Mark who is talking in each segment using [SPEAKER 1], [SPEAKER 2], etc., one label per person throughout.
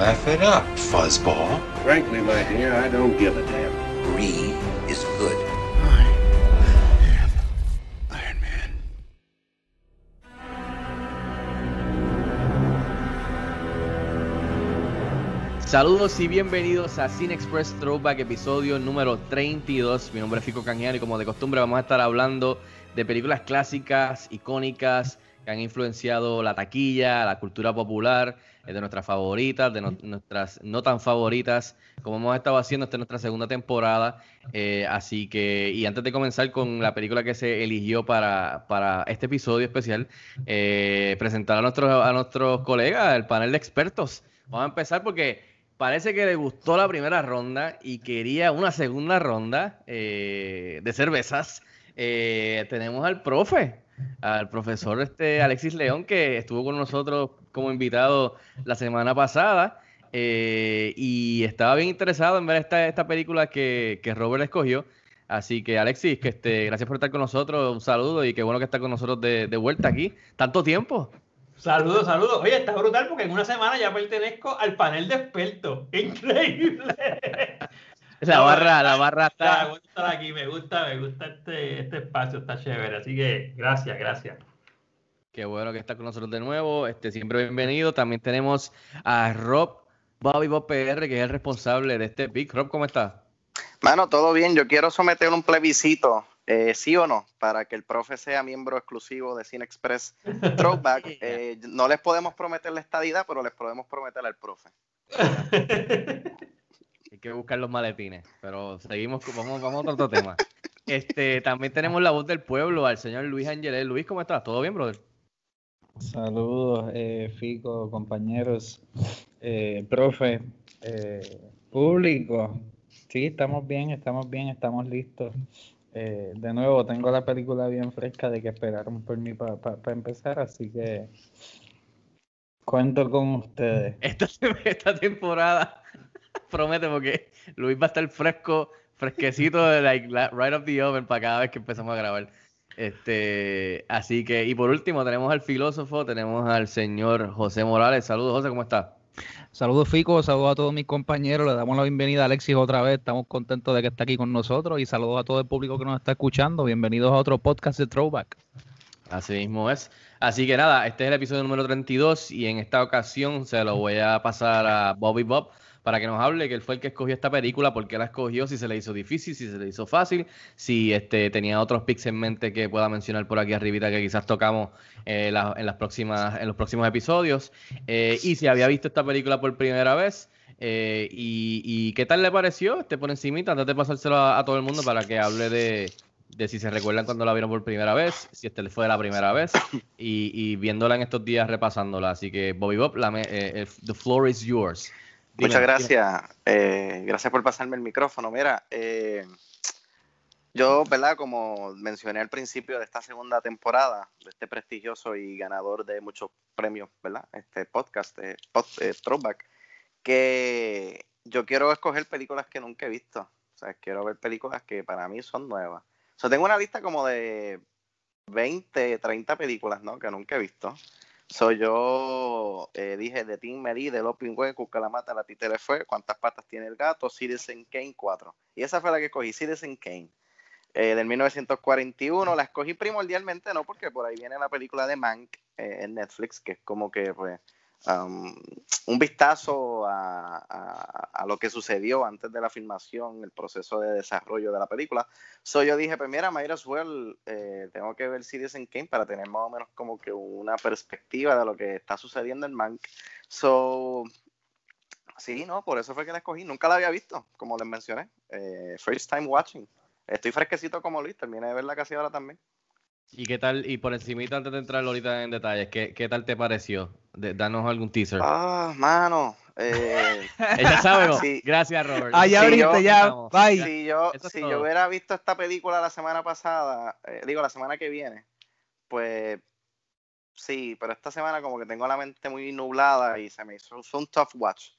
[SPEAKER 1] Laugh it up, fuzzball.
[SPEAKER 2] Frankly, my dear, I don't give a damn.
[SPEAKER 3] Greed is good.
[SPEAKER 4] I am Iron Man.
[SPEAKER 5] Saludos y bienvenidos a Cine Express Throwback, episodio número 32. Mi nombre es Fico Canjiano y como de costumbre vamos a estar hablando de películas clásicas, icónicas, que han influenciado la taquilla, la cultura popular, de nuestras favoritas, de nuestras no tan favoritas, como hemos estado haciendo esta es nuestra segunda temporada. Eh, así que, y antes de comenzar con la película que se eligió para, para este episodio especial, eh, presentar a nuestros, a nuestros colegas, el panel de expertos. Vamos a empezar porque parece que le gustó la primera ronda y quería una segunda ronda eh, de cervezas. Tenemos al profe, al profesor este Alexis León, que estuvo con nosotros como invitado la semana pasada eh, y estaba bien interesado en ver esta, esta película que, que Robert escogió. Así que Alexis, que este, gracias por estar con nosotros, un saludo y qué bueno que está con nosotros de, de vuelta aquí. Tanto tiempo.
[SPEAKER 6] Saludos, saludos. Oye, está brutal porque en una semana ya pertenezco al panel de expertos. Increíble.
[SPEAKER 5] La barra, la barra
[SPEAKER 6] Me
[SPEAKER 5] está.
[SPEAKER 6] gusta estar aquí, me gusta, me gusta este, este espacio, está chévere. Así que gracias, gracias.
[SPEAKER 5] Qué bueno que está con nosotros de nuevo. Este, siempre bienvenido. También tenemos a Rob Bobby Bob PR, que es el responsable de este pick. Rob, ¿cómo estás?
[SPEAKER 7] Mano, todo bien. Yo quiero someter un plebiscito, eh, sí o no, para que el profe sea miembro exclusivo de Cine Express Throwback. Eh, no les podemos prometer la estadidad, pero les podemos prometer al profe.
[SPEAKER 5] Hay que buscar los maletines, pero seguimos, con- vamos, vamos a otro tema. Este, también tenemos la voz del pueblo, al señor Luis Ángeles. Luis, ¿cómo estás? ¿Todo bien, brother?
[SPEAKER 8] Saludos, eh, Fico, compañeros, eh, profe, eh, público. Sí, estamos bien, estamos bien, estamos listos. Eh, de nuevo, tengo la película bien fresca de que esperaron por mí para empezar, así que cuento con ustedes.
[SPEAKER 5] Esta, temporada promete porque Luis va a estar fresco, fresquecito, like, la- right off the oven para cada vez que empezamos a grabar. Este, así que, y por último, tenemos al filósofo, tenemos al señor José Morales. Saludos, José, ¿cómo estás?
[SPEAKER 9] Saludos Fico, saludos a todos mis compañeros, le damos la bienvenida a Alexis otra vez, estamos contentos de que esté aquí con nosotros y saludos a todo el público que nos está escuchando, bienvenidos a otro podcast de Throwback.
[SPEAKER 5] Así mismo es. Así que nada, este es el episodio número 32 y en esta ocasión se lo voy a pasar a Bobby Bob para que nos hable que él fue el que escogió esta película, por qué la escogió, si se le hizo difícil, si se le hizo fácil, si este tenía otros picks en mente que pueda mencionar por aquí arribita que quizás tocamos eh, en las próximas en los próximos episodios eh, y si había visto esta película por primera vez eh, y, qué tal le pareció este por encimita antes de pasárselo a, a todo el mundo para que hable de, de si se recuerdan cuando la vieron por primera vez, si este fue la primera vez, y, viéndola en estos días repasándola. Así que, Bobby Bob, la the floor is yours. Dime,
[SPEAKER 7] Muchas gracias. eh, gracias por pasarme el micrófono. Mira, eh, yo, ¿verdad? Como mencioné al principio de esta segunda temporada, de este prestigioso y ganador de muchos premios, ¿verdad? Este podcast, eh, pod- eh, Throwback, que yo quiero escoger películas que nunca he visto. O sea, quiero ver películas que para mí son nuevas. O sea, tengo una lista como de 20, 30 películas, ¿no? Que nunca he visto. So, yo eh, dije de Tim Meri, de Lopin Hue, Cuca la títere fue, ¿Cuántas patas tiene el gato? Citizen Kane 4. Y esa fue la que escogí, Citizen Kane. Eh, del 1941, la escogí primordialmente, no porque por ahí viene la película de Mank eh, en Netflix, que es como que pues, un vistazo a, a- lo que sucedió antes de la filmación, el proceso de desarrollo de la película. So yo dije, pues mira, might as well, eh, tengo que ver Citizen Kane para tener más o menos como que una perspectiva de lo que está sucediendo en Mank. So, sí, no, por eso fue que la escogí. Nunca la había visto, como les mencioné. Eh, first time watching. Estoy fresquecito como Luis, terminé de verla casi ahora también.
[SPEAKER 5] ¿Y qué tal? Y por encimita, antes de entrar ahorita en detalles, ¿qué, qué tal te pareció? De- danos algún teaser.
[SPEAKER 7] Ah, mano. Eh,
[SPEAKER 5] Ella sabe, ¿no?
[SPEAKER 7] Sí.
[SPEAKER 5] Gracias, Robert.
[SPEAKER 9] Ah, ya abriste,
[SPEAKER 7] yo-
[SPEAKER 9] ya.
[SPEAKER 5] Vamos.
[SPEAKER 9] Bye.
[SPEAKER 7] si yo, si yo hubiera visto esta película la semana pasada, eh, digo, la semana que viene, pues sí, pero esta semana como que tengo la mente muy nublada y se me hizo fue un tough watch.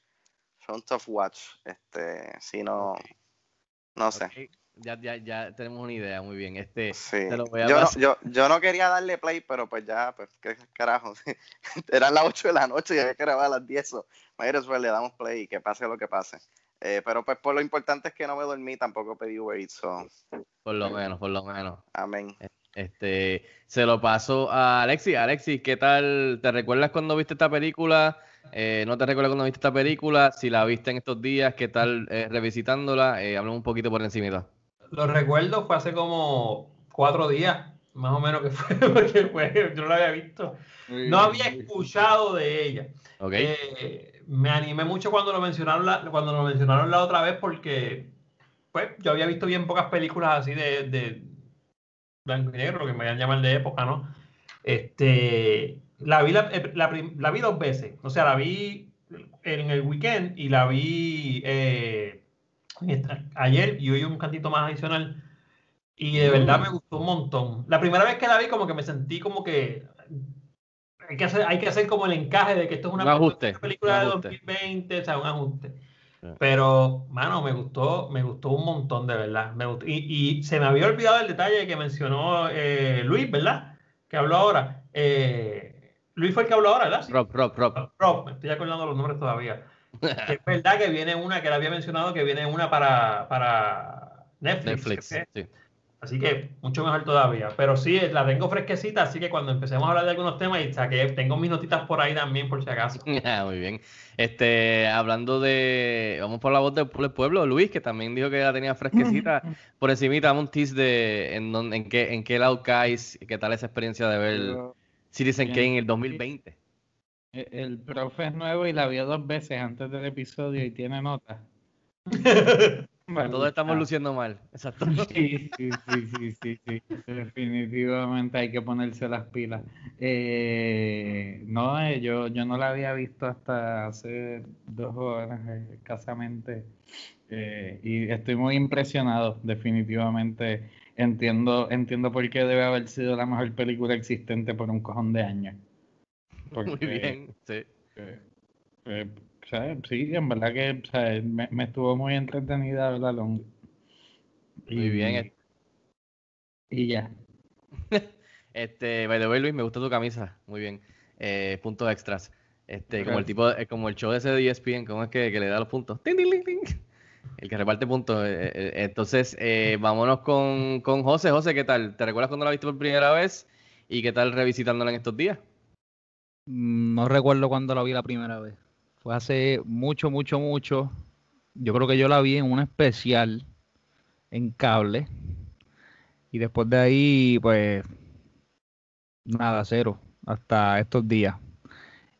[SPEAKER 7] Fue un tough watch. Este, si no, no sé.
[SPEAKER 5] Ya, ya, ya tenemos una idea, muy bien. Este,
[SPEAKER 7] Sí.
[SPEAKER 5] te lo voy a
[SPEAKER 7] Yo, no, yo, yo no quería darle play, pero pues ya, pues qué carajo. Eran las 8 de la noche y había que grabar a las 10. So, well le damos play y que pase lo que pase. Eh, pero pues por lo importante es que no me dormí, tampoco pedí Uber so,
[SPEAKER 5] Por lo menos, por lo menos.
[SPEAKER 7] amén.
[SPEAKER 5] Este, se lo paso a Alexis. Alexis, ¿qué tal? ¿Te recuerdas cuando viste esta película? Eh, ¿No te recuerdas cuando viste esta película? Si la viste en estos días, ¿qué tal eh, revisitándola? Eh, hablamos un poquito por encimita.
[SPEAKER 6] Lo recuerdo, fue hace como cuatro días, más o menos que fue, porque fue- yo no la había visto. No había escuchado de ella.
[SPEAKER 5] ¿Ok?
[SPEAKER 6] Eh, me animé mucho cuando lo mencionaron la, cuando lo mencionaron la otra vez porque pues yo había visto bien pocas películas así de, de blanco y negro, que me vayan a llamar de época, ¿no? Este, la vi, la, eh, la la vi dos veces, o sea, la vi en el weekend y la vi eh, ayer y hoy un cantito más adicional y de verdad me gustó un montón. La primera vez que la vi como que me sentí como que hay que hacer, hay que hacer como el encaje de que esto es una,
[SPEAKER 5] Un ajuste,
[SPEAKER 6] película de
[SPEAKER 5] ajuste.
[SPEAKER 6] 2020, o sea, un ajuste. Pero, mano, me gustó, me gustó un montón, de verdad. Me gustó. Y, y se me había olvidado el detalle que mencionó eh, Luis, ¿verdad? Que habló ahora. Eh, Luis fue el que habló ahora, ¿verdad? Sí.
[SPEAKER 5] Rob, Rob, Rob.
[SPEAKER 6] Rob, me estoy acordando los nombres todavía. Es verdad que viene una, que le había mencionado, que viene una para, para Netflix.
[SPEAKER 5] Netflix. Sí.
[SPEAKER 6] Así que mucho mejor todavía. Pero sí, la tengo fresquecita, así que cuando empecemos a hablar de algunos temas, y saqué, tengo mis notitas por ahí también, por si acaso.
[SPEAKER 5] Ah, muy bien. Este, hablando de, vamos por la voz del pue- pueblo, Luis, que también dijo que la tenía fresquecita. Por encimita, dame un tease de en, dónde- en qué, en qué lado caes, qué tal esa experiencia de ver Citizen. Kane en el 2020.
[SPEAKER 8] Eh, El profe es nuevo y la vio dos veces antes del episodio y tiene nota.
[SPEAKER 5] Todos estamos luciendo mal. Exacto.
[SPEAKER 8] Sí, sí, sí, sí, sí, sí. Definitivamente hay que ponerse las pilas. Eh, no, eh, yo, yo no la había visto hasta hace dos horas eh, escasamente. Eh, y estoy muy impresionado, definitivamente. Entiendo, entiendo por qué debe haber sido la mejor película existente por un cojón de años.
[SPEAKER 5] Muy bien, sí.
[SPEAKER 8] eh, eh, sea, sí, en verdad que sea, me, me estuvo muy entretenida la long.
[SPEAKER 5] Muy bien. eh.
[SPEAKER 8] Y ya.
[SPEAKER 5] Este, by the way, Luis, me gusta tu camisa. Muy bien. Eh, puntos extras. Este, como el tipo, como el show ese de ESPN, ¿cómo es que, que le da los puntos? Tin, tin, tin, tin. El que reparte puntos. entonces, eh, vámonos con, con José. José, ¿qué tal? ¿Te recuerdas cuando la viste por primera vez? ¿Y qué tal revisitándola en estos días?
[SPEAKER 9] Mm, No recuerdo cuándo la vi la primera vez. Fue hace mucho, mucho, mucho. Yo creo que yo la vi en un especial en cable. Y después de ahí, pues, nada, cero. Hasta estos días.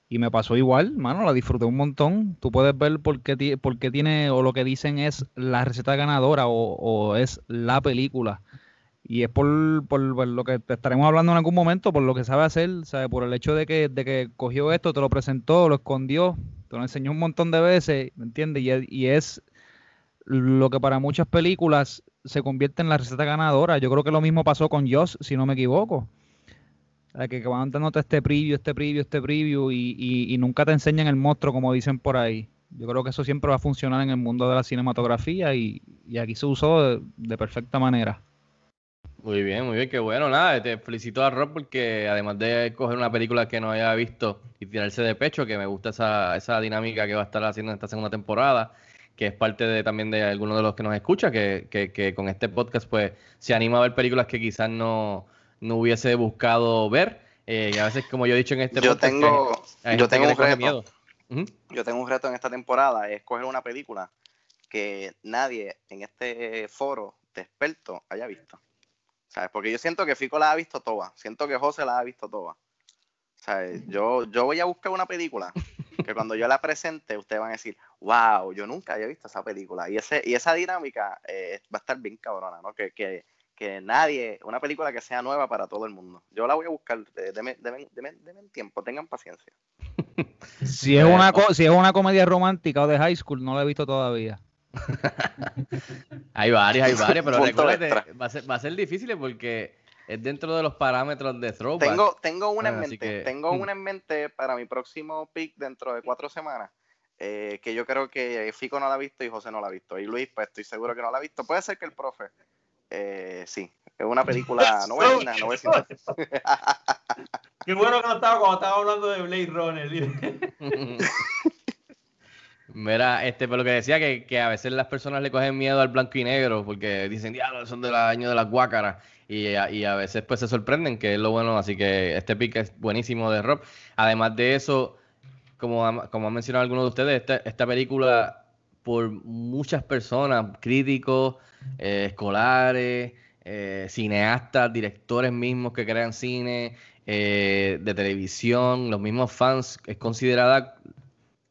[SPEAKER 9] Y me pasó igual, mano, la disfruté un montón. Tú puedes ver por qué, tiene, o lo que dicen es la receta ganadora, o es la película. Y es por, por- por lo que te estaremos hablando en algún momento, por lo que sabe hacer, ¿sabe? por el hecho de que, de que cogió esto, te lo presentó, lo escondió, te lo enseñó un montón de veces, ¿me entiendes? Y, y es lo que para muchas películas se convierte en la receta ganadora. Yo creo que lo mismo pasó con Joss, si no me equivoco. Sea, Que, van dándote este preview, este preview, este preview y, y- y nunca te enseñan el monstruo, como dicen por ahí. Yo creo que eso siempre va a funcionar en el mundo de la cinematografía y, y aquí se usó de perfecta manera.
[SPEAKER 5] Muy bien, muy bien, qué bueno. Nada, te felicito a Rob porque además de coger una película que no haya visto y tirarse de pecho, que me gusta esa, esa dinámica que va a estar haciendo en esta segunda temporada, que es parte de, también de algunos de los que nos escucha, que, que, que con este podcast pues se anima a ver películas que quizás no, no hubiese buscado ver. Eh, y a veces, como yo he dicho en este
[SPEAKER 7] Yo
[SPEAKER 5] podcast,
[SPEAKER 7] tengo, yo tengo un reto.
[SPEAKER 5] miedo.
[SPEAKER 7] Yo tengo un reto en esta temporada, es coger una película que nadie en este foro de expertos haya visto. ¿Sabes? Porque yo siento que Fico la ha visto toda. Siento que José la ha visto toda. ¿Sabes? Yo, yo voy a buscar una película que cuando yo la presente, ustedes van a decir, wow, yo nunca había visto esa película. Y, ese, y esa dinámica eh, va a estar bien cabrona, ¿no? Que, que, que nadie, una película que sea nueva para todo el mundo. Yo la voy a buscar, eh, deme, deme- deme- deme tiempo, tengan paciencia.
[SPEAKER 9] Si es, una co- si es una comedia romántica o de high school, no la he visto todavía.
[SPEAKER 5] Hay varias, hay varias, pero recuérdate, va a, ser, va a ser difícil porque es dentro de los parámetros de throwback.
[SPEAKER 7] Tengo, tengo una en
[SPEAKER 5] Ah,
[SPEAKER 7] mente.
[SPEAKER 5] que-
[SPEAKER 7] Tengo una en mente para mi próximo pick dentro de cuatro semanas. eh, que yo creo que Fico no la ha visto y José no la ha visto. Y Luis, pues estoy seguro que no la ha visto. Puede ser que el profe. eh, sí. Es una película. No voy a decir nada, no.
[SPEAKER 6] Qué bueno que no estaba cuando estaba hablando de Blade Runner.
[SPEAKER 5] Mira, este, pero lo que decía que, que a veces las personas le cogen miedo al blanco y negro porque dicen, diablo, son del año de las guácaras. Y, y a veces pues se sorprenden, que es lo bueno. Así que este pick es buenísimo de Rob. Además de eso, como, como han mencionado algunos de ustedes, esta, esta película por muchas personas, críticos, eh, escolares, eh, cineastas, directores mismos que crean cine, eh, de televisión, los mismos fans, es considerada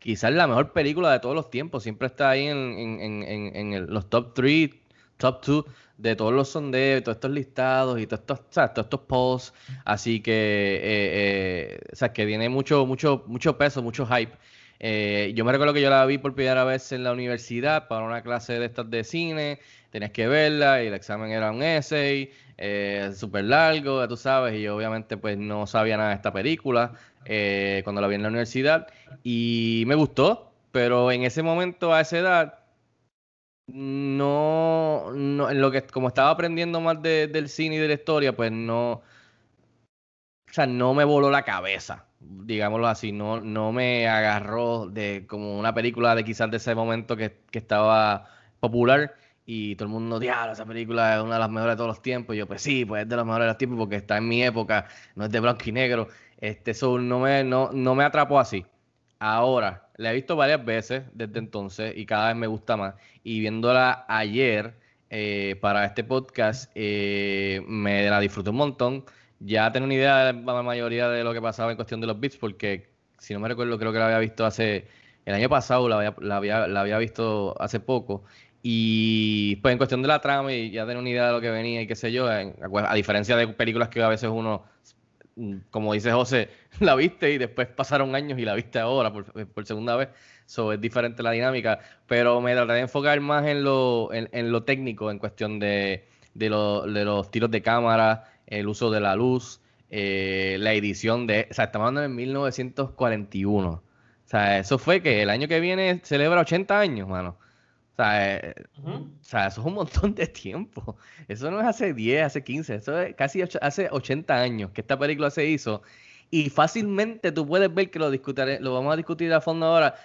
[SPEAKER 5] quizás la mejor película de todos los tiempos. Siempre está ahí en, en- en- en- el- los top 3, top 2 de todos los sondeos, todos estos listados y todos estos, o sea, todos estos posts. Así que, eh, eh, o sea, que tiene mucho, mucho, mucho peso, mucho hype. Eh, yo me recuerdo que yo la vi por primera vez en la universidad para una clase de estas de cine. Tenías que verla y el examen era un essay eh, súper largo, ya tú sabes, y yo obviamente pues no sabía nada de esta película eh, cuando la vi en la universidad y me gustó, pero en ese momento, a esa edad, no, no en lo que como estaba aprendiendo más de- del cine y de la historia, pues no, o sea, no me voló la cabeza, digámoslo así, no, no me agarró de como una película de quizás de ese momento que, que estaba popular y todo el mundo, diablo, esa película es una de las mejores de todos los tiempos. Y yo, pues sí, pues es de las mejores de los tiempos porque está en mi época, no es de blanco y negro. Este, eso no me, no, no me atrapó así. Ahora, la he visto varias veces desde entonces y cada vez me gusta más. Y viéndola ayer eh, para este podcast, eh, me la disfruté un montón. Ya tengo una idea de la mayoría de lo que pasaba en cuestión de los beats, porque si no me recuerdo, creo que la había visto hace el año pasado, la había, la había, la había visto hace poco. Y pues en cuestión de la trama, y ya tengo una idea de lo que venía y qué sé yo, a diferencia de películas que a veces uno mm, como dice José, la viste y después pasaron años y la viste ahora por, por segunda vez. So, es diferente la dinámica, pero me traté de enfocar más en lo, en, en lo técnico, en cuestión de, de los tiros de cámara, el uso de la luz, eh, la edición de... O sea, estamos hablando de 1941. O sea, eso fue que el año que viene celebra 80 años, mano. O sea, eh, o sea, eso es un montón de tiempo. Eso no es hace 10, hace 15, eso es casi ocho- hace 80 años que esta película se hizo. Y fácilmente tú puedes ver que lo discutiré, lo vamos a discutir a fondo ahora.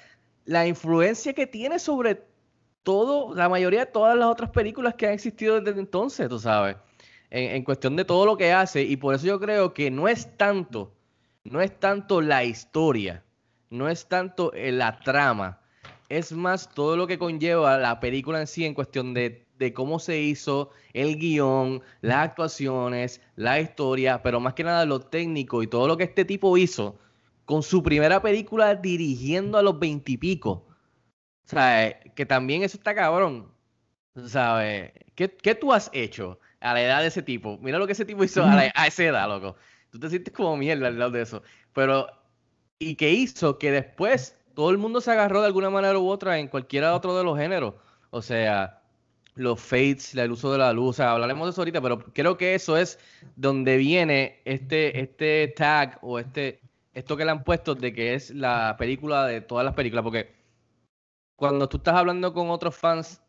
[SPEAKER 5] La influencia que tiene sobre todo, la mayoría de todas las otras películas que han existido desde entonces, tú sabes. En, cuestión de todo lo que hace. Y por eso yo creo que no es tanto, no es tanto la historia, no es tanto eh, la trama es más todo lo que conlleva la película en sí en cuestión de, de cómo se hizo, el guion, las actuaciones, la historia, pero más que nada lo técnico y todo lo que este tipo hizo con su primera película dirigiendo a los veintipico. O sea, eh, que también eso está cabrón. ¿Sabes? ¿Qué, qué tú has hecho a la edad de ese tipo? Mira lo que ese tipo hizo a, la- a esa edad, loco. Tú te sientes como mierda al lado de eso. Pero, y que hizo que después todo el mundo se agarró de alguna manera u otra en cualquiera otro de los géneros. O sea, los fades, el uso de la luz, o sea, hablaremos de eso ahorita, pero creo que eso es donde viene este, este tag o este, esto que le han puesto de que es la película de todas las películas, porque cuando tú estás hablando con otros fans,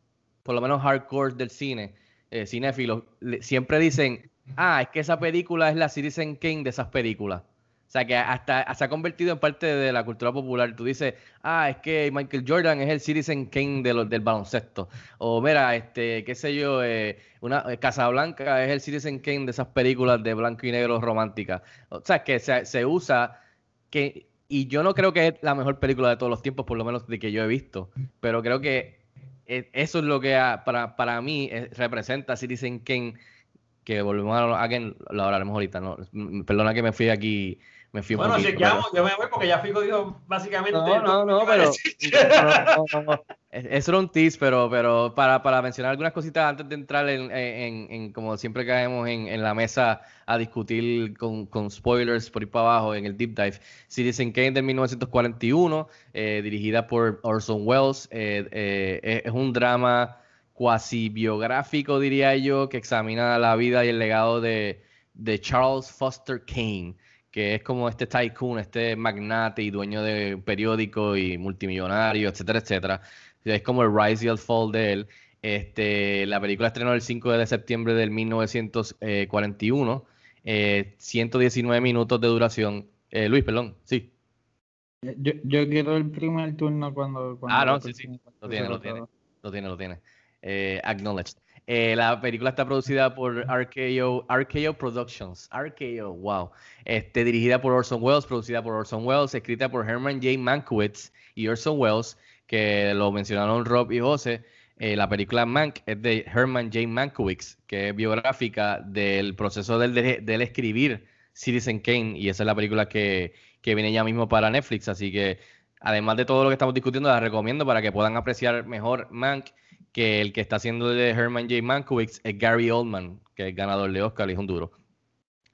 [SPEAKER 5] por lo menos hardcore del cine, eh, cinéfilos, siempre dicen, ah, es que esa película es la Citizen Kane de esas películas. O sea, que hasta se ha convertido en parte de la cultura popular. Tú dices, ah, es que Michael Jordan es el Citizen Kane de del baloncesto. O mira, este, qué sé yo, eh, una eh, Casablanca es el Citizen Kane de esas películas de blanco y negro románticas. O sea, que se, usa que, y yo no creo que es la mejor película de todos los tiempos, por lo menos de que yo he visto, pero creo que eso es lo que para, para mí eh, representa Citizen Kane, que volvemos a, a que lo hablaremos ahorita, ¿no? Mm, Perdona que me fui aquí, me fui
[SPEAKER 6] Bueno, chequeamos, yo me voy porque ya Fico dijo básicamente.
[SPEAKER 5] No, no, no, pero.
[SPEAKER 6] decir.
[SPEAKER 5] no, no, no. Eso era un tease, pero, pero para, para mencionar algunas cositas antes de entrar en, en, en como siempre caemos en, en, la mesa a discutir con, con, spoilers por ir para abajo en el deep dive. Citizen Kane de 1941, eh, dirigida por Orson Welles, eh, eh, es un drama cuasi biográfico, diría yo, que examina la vida y el legado de, de Charles Foster Kane que es como este tycoon, este magnate y dueño de periódico y multimillonario, etcétera, etcétera. Es como el rise y el fall de él. Este, la película estrenó el 5 de septiembre del 1941, 119 eh, minutos de duración. Eh, Luis, perdón, sí.
[SPEAKER 8] Yo, yo, quiero el primer turno cuando...
[SPEAKER 5] ah, no, sí, sí, lo tiene, lo tiene, lo tiene, lo tiene. Eh, acknowledged. Eh, la película está producida por RKO, RKO Productions. RKO, wow. Este, dirigida por Orson Welles, producida por Orson Welles, escrita por Herman J. Mankiewicz y Orson Welles, que lo mencionaron Rob y José. Eh, la película Mank es de Herman J. Mankiewicz, que es biográfica del proceso del, del escribir Citizen Kane, y esa es la película que, que viene ya mismo para Netflix. Así que, además de todo lo que estamos discutiendo, la recomiendo para que puedan apreciar mejor Mank que el que está haciendo de Herman J. Mankiewicz es Gary Oldman, que es ganador de Oscar y es un duro.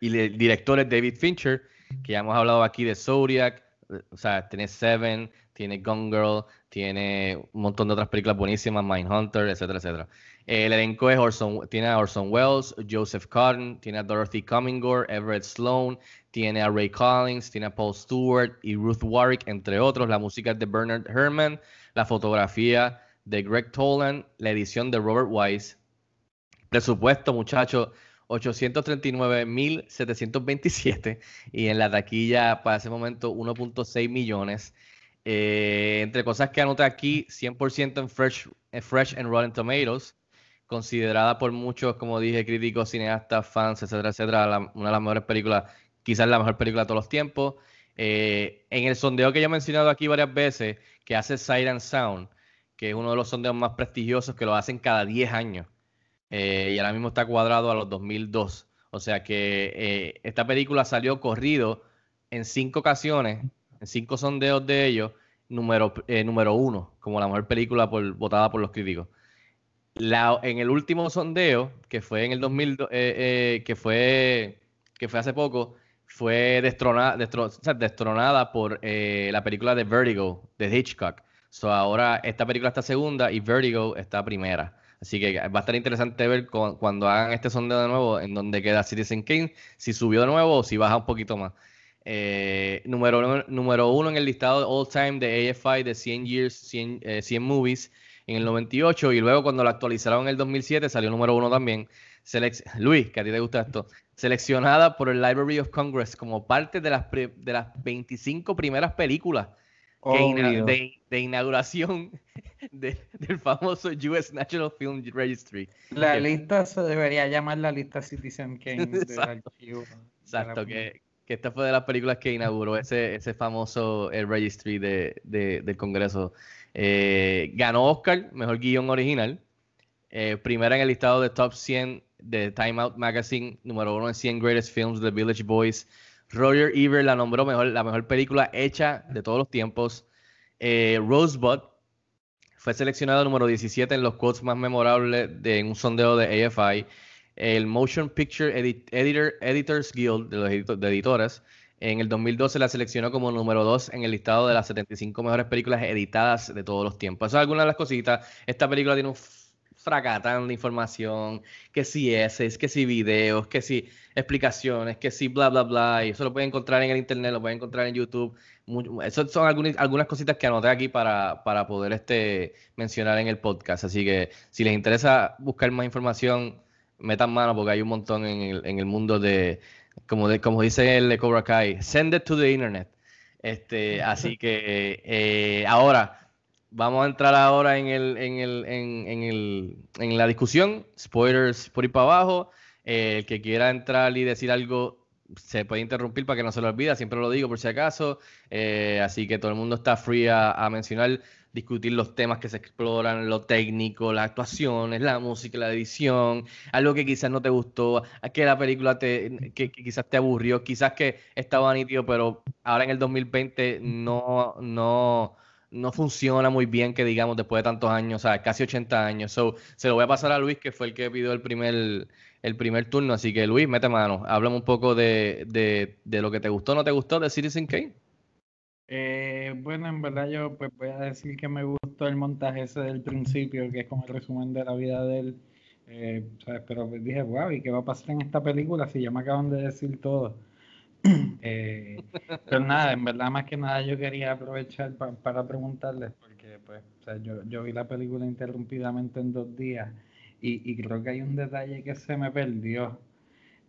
[SPEAKER 5] Y el director es David Fincher, que ya hemos hablado aquí de Zodiac, o sea, tiene Seven, tiene Gone Girl, tiene un montón de otras películas buenísimas, Mindhunter, etcétera, etcétera. El elenco es Orson, tiene a Orson Welles, Joseph Cotton, tiene a Dorothy Cummingore, Everett Sloan, tiene a Ray Collins, tiene a Paul Stewart y Ruth Warwick, entre otros. La música es de Bernard Herrmann, la fotografía de Greg Toland, la edición de Robert Wise. Presupuesto, muchachos, 839.727 y en la taquilla para ese momento 1.6 millones. Eh, entre cosas que anoté aquí, 100% en Fresh, Fresh and Rotten Tomatoes, considerada por muchos, como dije, críticos, cineastas, fans, etcétera, etcétera, una de las mejores películas, quizás la mejor película de todos los tiempos. Eh, en el sondeo que ya he mencionado aquí varias veces, que hace Sight Sound, que es uno de los sondeos más prestigiosos que lo hacen cada 10 años. Eh, y ahora mismo está cuadrado a los 2002. O sea que esta película salió corrido en cinco ocasiones, en cinco sondeos de ellos, número, eh, número uno, como la mejor película votada por los críticos. La, en el último sondeo, que fue en el 2000, que, fue, que fue hace poco, fue destronada, destronada por la película de Vertigo, de Hitchcock. So ahora esta película está segunda y Vertigo está primera. Así que va a estar interesante ver cuando hagan este sondeo de nuevo en donde queda Citizen Kane, si subió de nuevo o si baja un poquito más. Eh, número, número uno en el listado all time de AFI de 100 Years, 100, eh, Movies en el 98 y luego cuando lo actualizaron en el 2007 salió número uno también. Luis, que a ti te gusta esto, seleccionada por el Library of Congress como parte de las, de las 25 primeras películas de, inauguración del famoso US National Film Registry.
[SPEAKER 8] La lista se debería llamar la lista Citizen Kane
[SPEAKER 5] Exacto, exacto que, que, esta fue de las películas que inauguró ese, ese famoso el registry de, del Congreso. Eh, ganó Oscar, mejor guion original. Eh, primera en el listado de Top 100 de Time Out Magazine, número uno en 100 Greatest Films de Village Boys. Roger Ebert la nombró mejor, la mejor película hecha de todos los tiempos. Eh, Rosebud fue seleccionado número 17 en los quotes más memorables de un sondeo de AFI. El Motion Picture Editor, Editors Guild de los editores en el 2012 la seleccionó como número 2 en el listado de las 75 mejores películas editadas de todos los tiempos. Eso es alguna de las cositas. Esta película tiene un fracatán de información, que si es, que si videos, que si explicaciones, que si bla, bla, bla. Y eso lo pueden encontrar en el internet, lo pueden encontrar en YouTube. Esas son algunas, algunas cositas que anoté aquí para, para poder este, mencionar en el podcast. Así que si les interesa buscar más información, metan mano porque hay un montón en el, en el mundo de, como, de, como dice el de Cobra Kai, send it to the internet. Este, así que eh, ahora vamos a entrar ahora en, el, en, el, en, el, en la discusión. Spoilers por ir para abajo. Eh, el que quiera entrar y decir algo se puede interrumpir para que no se lo olvide. Siempre lo digo por si acaso. Eh, así que todo el mundo está free a, mencionar, discutir los temas que se exploran, lo técnico, las actuaciones, la música, la edición, algo que quizás no te gustó, que la película te, que, quizás te aburrió, quizás que estaba nítido, pero ahora en el 2020 no, no no funciona muy bien, que digamos, después de tantos años, o sea, casi 80 años. So, se lo voy a pasar a Luis, que fue el que pidió el primer, el primer turno. Así que, Luis, mete mano. Háblame un poco de, de, de lo que te gustó no te gustó de Citizen Kane.
[SPEAKER 8] Eh, bueno, en verdad yo pues voy a decir que me gustó el montaje ese del principio, que es como el resumen de la vida de él. Eh. Pero dije, wow, ¿y qué va a pasar en esta película si ya me acaban de decir todo? Eh, pero nada, en verdad más que nada yo quería aprovechar pa- para preguntarles, porque pues o sea, yo, yo vi la película interrumpidamente en dos días y, y creo que hay un detalle que se me perdió.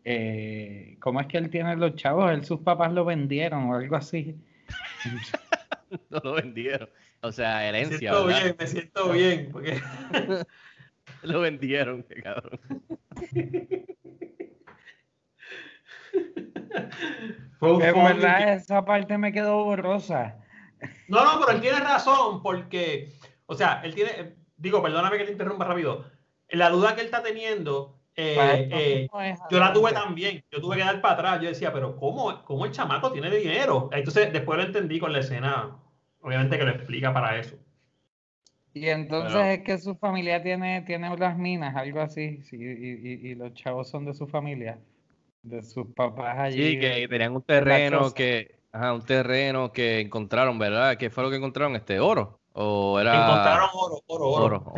[SPEAKER 8] Eh, ¿cómo es que él tiene los chavos? Él sus papás lo vendieron o algo así.
[SPEAKER 5] no lo vendieron. O sea,
[SPEAKER 6] Me
[SPEAKER 5] herencia,
[SPEAKER 6] siento
[SPEAKER 5] ¿verdad?
[SPEAKER 6] bien, me siento bien. Porque...
[SPEAKER 5] Lo vendieron, qué cabrón.
[SPEAKER 8] En verdad
[SPEAKER 6] que-
[SPEAKER 8] esa parte me quedó borrosa.
[SPEAKER 6] No, no, pero él tiene razón, porque, o sea, él tiene, digo, perdóname que te interrumpa rápido. La duda que él está teniendo, eh,
[SPEAKER 8] esto
[SPEAKER 6] eh,
[SPEAKER 8] no es
[SPEAKER 6] yo la tuve también. Yo tuve que dar para atrás. Yo decía, pero ¿cómo, cómo el chamaco tiene dinero? Entonces, después lo entendí con la escena, obviamente que lo explica para eso.
[SPEAKER 8] Y entonces
[SPEAKER 6] Pero-
[SPEAKER 8] es que su familia tiene, tiene unas minas, algo así, sí, y, y- y los chavos son de su familia, de sus papás allí.
[SPEAKER 5] Sí, que tenían un terreno que, ajá, un terreno que encontraron, ¿verdad? ¿Qué fue lo que encontraron? Este oro. O era.
[SPEAKER 6] Encontraron oro, oro, oro.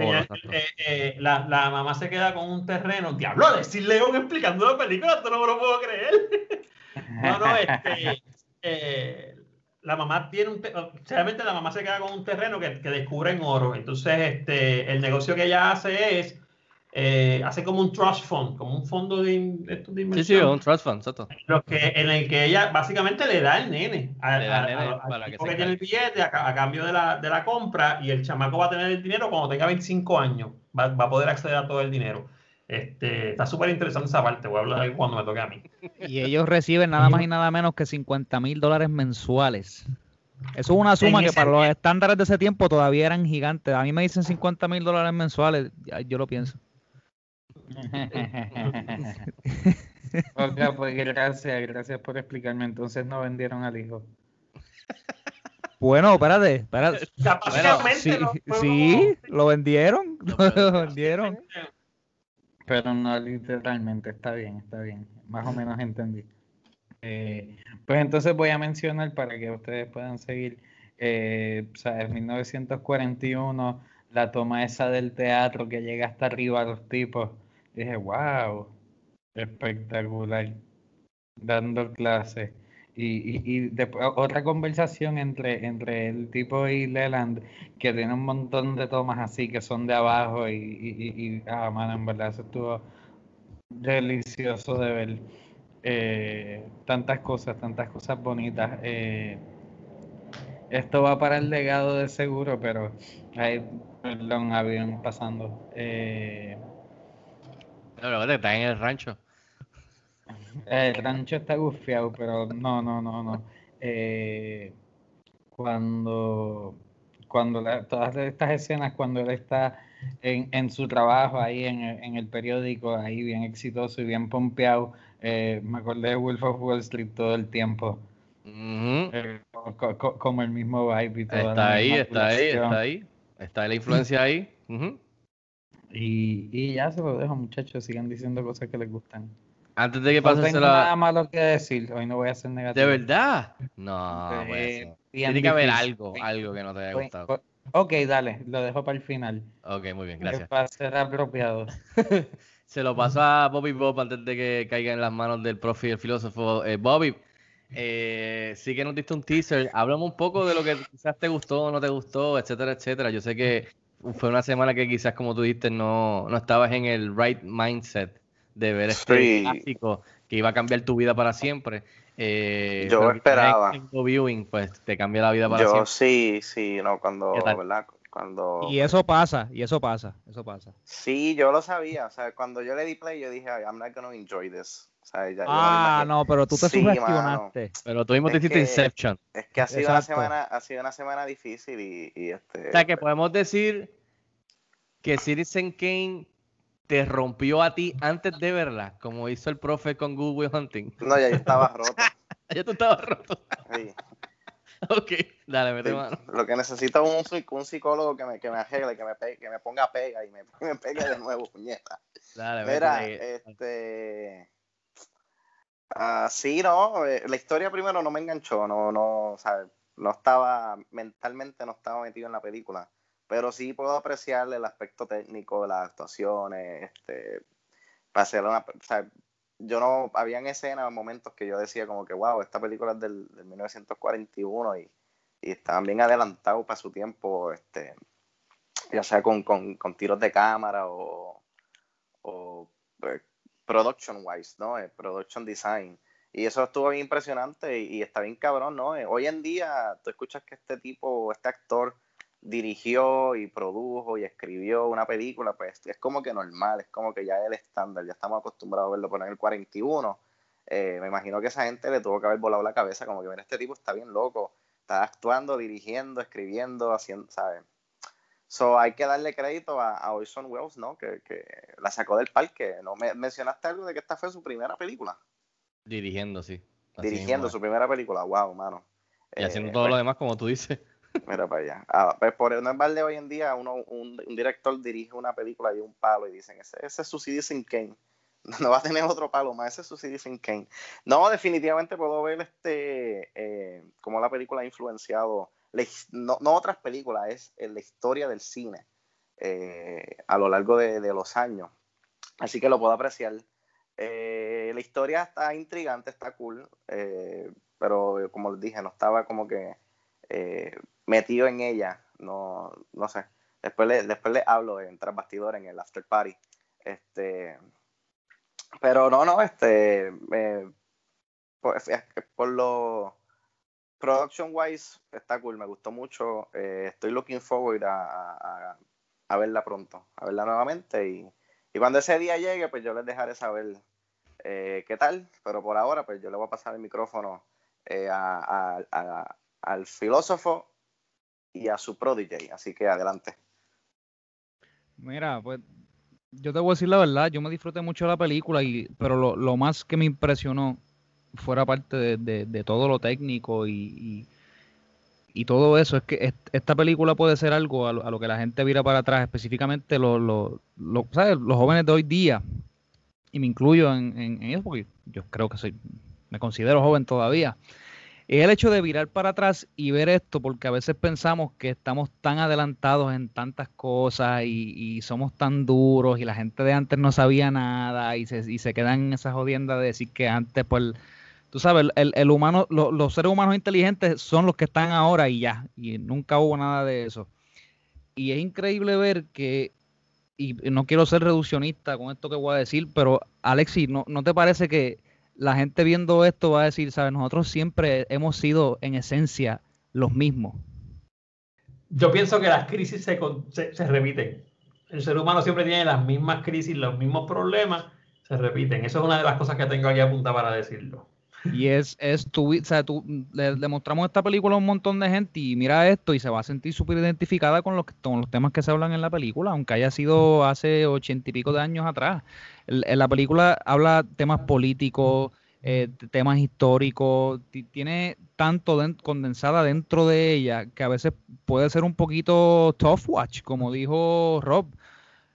[SPEAKER 6] Eh, eh, la, la mamá se queda con un terreno. Diablo, decir León explicando la película, esto no me lo puedo creer. No, no, este, eh, la mamá tiene un, te- realmente la mamá se queda con un terreno que, que descubre en oro. Entonces, este, el negocio que ella hace es, eh, hace como un trust fund, como un fondo de, in- de estos de
[SPEAKER 5] Sí, sí,
[SPEAKER 6] inversión,
[SPEAKER 5] un trust fund, exacto.
[SPEAKER 6] lo que, en el que ella básicamente le da el nene, a-
[SPEAKER 5] Le da el
[SPEAKER 6] a-
[SPEAKER 5] nene
[SPEAKER 6] a- al
[SPEAKER 5] para que
[SPEAKER 6] tipo
[SPEAKER 5] se
[SPEAKER 6] que tiene el billete a, ca- a cambio de la, de la compra y el chamaco va a tener el dinero cuando tenga 25 años, va, va a poder acceder a todo el dinero. Este, está súper interesante esa parte, voy a hablar cuando me toque a mí.
[SPEAKER 9] Y ellos reciben nada más y nada menos que 50 mil dólares mensuales. Eso es una suma
[SPEAKER 6] En
[SPEAKER 9] que para los estándares de ese tiempo todavía eran gigantes. A mí me dicen 50 mil dólares mensuales, yo lo pienso.
[SPEAKER 8] Ok, pues gracias, gracias por explicarme. Entonces no vendieron al hijo.
[SPEAKER 9] Bueno, espérate, espérate.
[SPEAKER 6] O sea, básicamente
[SPEAKER 9] sí,
[SPEAKER 6] no fue
[SPEAKER 9] sí, lo vendieron, lo vendieron.
[SPEAKER 8] Pero no literalmente, está bien, está bien. Más o menos entendí. Eh, pues entonces voy a mencionar para que ustedes puedan seguir. Eh, o sea, en 1941, la toma esa del teatro que llega hasta arriba a los tipos. Dije, wow, espectacular. Dando clases. Y, y, y después otra conversación entre, entre el tipo y Leland, que tiene un montón de tomas así que son de abajo y, y, y- ah, mano, en verdad eso estuvo delicioso de ver. Eh, tantas cosas, tantas cosas bonitas. Eh, esto va para el legado de seguro, pero hay, perdón, avión pasando. Eh,
[SPEAKER 5] Pero vete, está en el rancho.
[SPEAKER 8] El rancho está gufiado, pero no, no, no, no. Eh, cuando cuando la- todas estas escenas, cuando él está en, en su trabajo ahí en, el- en el periódico, ahí bien exitoso y bien pompeado, eh, me acordé de Wolf of Wall Street todo el tiempo. Eh, co- co- como el mismo vibe y toda la
[SPEAKER 5] Está ahí, está ahí, está ahí. Está la influencia ahí. Ujú.
[SPEAKER 8] Y, y ya se lo dejo, muchachos, sigan diciendo cosas que les gustan.
[SPEAKER 5] Antes de que
[SPEAKER 8] No
[SPEAKER 5] pases
[SPEAKER 8] tengo
[SPEAKER 5] la.
[SPEAKER 8] nada malo que decir, hoy no voy a ser negativo.
[SPEAKER 5] ¿De verdad? No,
[SPEAKER 8] Eh,
[SPEAKER 5] Tiene que haber algo, algo que no te haya gustado.
[SPEAKER 8] Ok, dale, lo dejo para el final.
[SPEAKER 5] Ok, muy bien, gracias.
[SPEAKER 8] Va a ser apropiado.
[SPEAKER 5] Se lo paso a Bobby Bob antes de que caiga en las manos del profe y el filósofo. Eh, Bobby, eh, sí que nos diste un teaser. Háblame un poco de lo que quizás te gustó o no te gustó, etcétera, etcétera. Yo sé que fue una semana que quizás, como tú dijiste, no, no estabas en el right mindset de ver este
[SPEAKER 7] Sí.
[SPEAKER 5] clásico que iba a cambiar tu vida para siempre. Eh,
[SPEAKER 7] Yo esperaba.
[SPEAKER 5] Viewing, pues te cambia la vida para
[SPEAKER 7] Yo
[SPEAKER 5] siempre.
[SPEAKER 7] sí, sí, no, cuando. ¿verdad? Cuando...
[SPEAKER 9] Y eso pasa, y eso pasa, eso pasa.
[SPEAKER 7] Sí, yo lo sabía, o sea, cuando yo le di play, yo dije, "Ay, I'm not gonna enjoy this. O sea, ya, yo me lo
[SPEAKER 9] Ah, no, pero tú te
[SPEAKER 7] Sí,
[SPEAKER 9] sugestionaste.
[SPEAKER 5] Pero tú mismo te hiciste
[SPEAKER 7] que-
[SPEAKER 5] Inception.
[SPEAKER 7] Es que ha sido, una semana, ha sido una semana difícil y, y este...
[SPEAKER 5] O sea, que podemos decir que Citizen Kane te rompió a ti antes de verla, como hizo el profe con Good Will Hunting.
[SPEAKER 7] No, ya yo estaba roto.
[SPEAKER 5] ya tú estabas roto.
[SPEAKER 7] Sí.
[SPEAKER 5] ok, dale, mete
[SPEAKER 7] Sí,
[SPEAKER 5] mano.
[SPEAKER 7] Lo que necesito es un, psic- un psicólogo que me, que me arregle, que me, pegue- que me ponga pega y me, me pegue de nuevo, puñeta.
[SPEAKER 5] Dale,
[SPEAKER 7] Mira, este. ah, sí, no, eh, la historia primero no me enganchó, no, no, o sea, no estaba, mentalmente no estaba metido en la película, pero sí puedo apreciar el aspecto técnico de las actuaciones, este, para una, o sea, yo no, habían escenas, momentos que yo decía como que, wow, esta película es del, del 1941 y, y estaban bien adelantados para su tiempo, este, ya sea con, con, con tiros de cámara o, o eh, production wise, ¿no? Eh, production design. Y eso estuvo bien impresionante y, y está bien cabrón, ¿no? Eh, hoy en día tú escuchas que este tipo, este actor dirigió y produjo y escribió una película, pues es como que normal, es como que ya es el estándar, ya estamos acostumbrados a verlo poner el 41. Eh, me imagino que esa gente le tuvo que haber volado la cabeza, como que mira, este tipo está bien loco, está actuando, dirigiendo, escribiendo, haciendo, ¿sabes? So, hay que darle crédito a, a Orson Welles, ¿no? Que, que la sacó del parque. ¿no? Me, mencionaste algo de que esta fue su primera película.
[SPEAKER 5] Dirigiendo, sí. Así
[SPEAKER 7] dirigiendo su primera película. Wow, mano.
[SPEAKER 5] Y haciendo
[SPEAKER 7] Eh,
[SPEAKER 5] todo
[SPEAKER 7] pues,
[SPEAKER 5] lo demás, como tú dices.
[SPEAKER 7] Mira para allá. Ah, pues por balde hoy en día, uno, un, un director dirige una película y un palo y dicen, ese, ese es su Citizen Kane. No va a tener otro palo más, ese es su Citizen Kane. No, definitivamente puedo ver este eh, cómo la película ha influenciado, no, no otras películas, es en la historia del cine eh, a lo largo de, los años. Así que lo puedo apreciar. Eh, la historia está intrigante, está cool, eh, pero eh, como les dije, no estaba como que eh, metido en ella, no, no sé. Después le, después le hablo en tras bastidor en el after party. Este, pero no, no, este, eh, por, por lo production wise está cool, me gustó mucho. eh, estoy looking forward a, a- verla pronto, a verla nuevamente y, y cuando ese día llegue, pues yo les dejaré saber eh, qué tal, pero por ahora, pues yo le voy a pasar el micrófono eh, a- al filósofo y a su prodigy, así que adelante.
[SPEAKER 9] Mira, pues yo te voy a decir la verdad, yo me disfruté mucho la película, y, pero lo, lo más que me impresionó fuera parte de, de- de todo lo técnico y, y- y todo eso, es que est- esta película puede ser algo a lo, a lo que la gente vira para atrás, específicamente los, los, ¿sabes? los jóvenes de hoy día, y me incluyo en, en, en eso porque yo creo que soy, me considero joven todavía. Es el hecho de virar para atrás y ver esto, porque a veces pensamos que estamos tan adelantados en tantas cosas y, somos tan duros y la gente de antes no sabía nada y se, y se quedan en esa jodienda de decir que antes, pues, tú sabes, el, el humano, lo- los seres humanos inteligentes son los que están ahora y ya, y nunca hubo nada de eso. Y es increíble ver que, y no quiero ser reduccionista con esto que voy a decir, pero Alexi, ¿no, no te parece que la gente viendo esto va a decir, sabes, nosotros siempre hemos sido en esencia los mismos?
[SPEAKER 6] Yo pienso que las crisis se, repiten. El ser humano siempre tiene las mismas crisis, los mismos problemas, se repiten. Eso es una de las cosas que tengo aquí apuntada para decirlo.
[SPEAKER 9] Y es, es tu, o sea, tú, le, le mostramos esta película a un montón de gente y mira esto y se va a sentir súper identificada con los, con los temas que se hablan en la película, aunque haya sido hace ochenta y pico de años atrás. En la película habla temas políticos, eh, temas históricos, ti- tiene tanto den- condensada dentro de ella que a veces puede ser un poquito tough watch, como dijo Rob.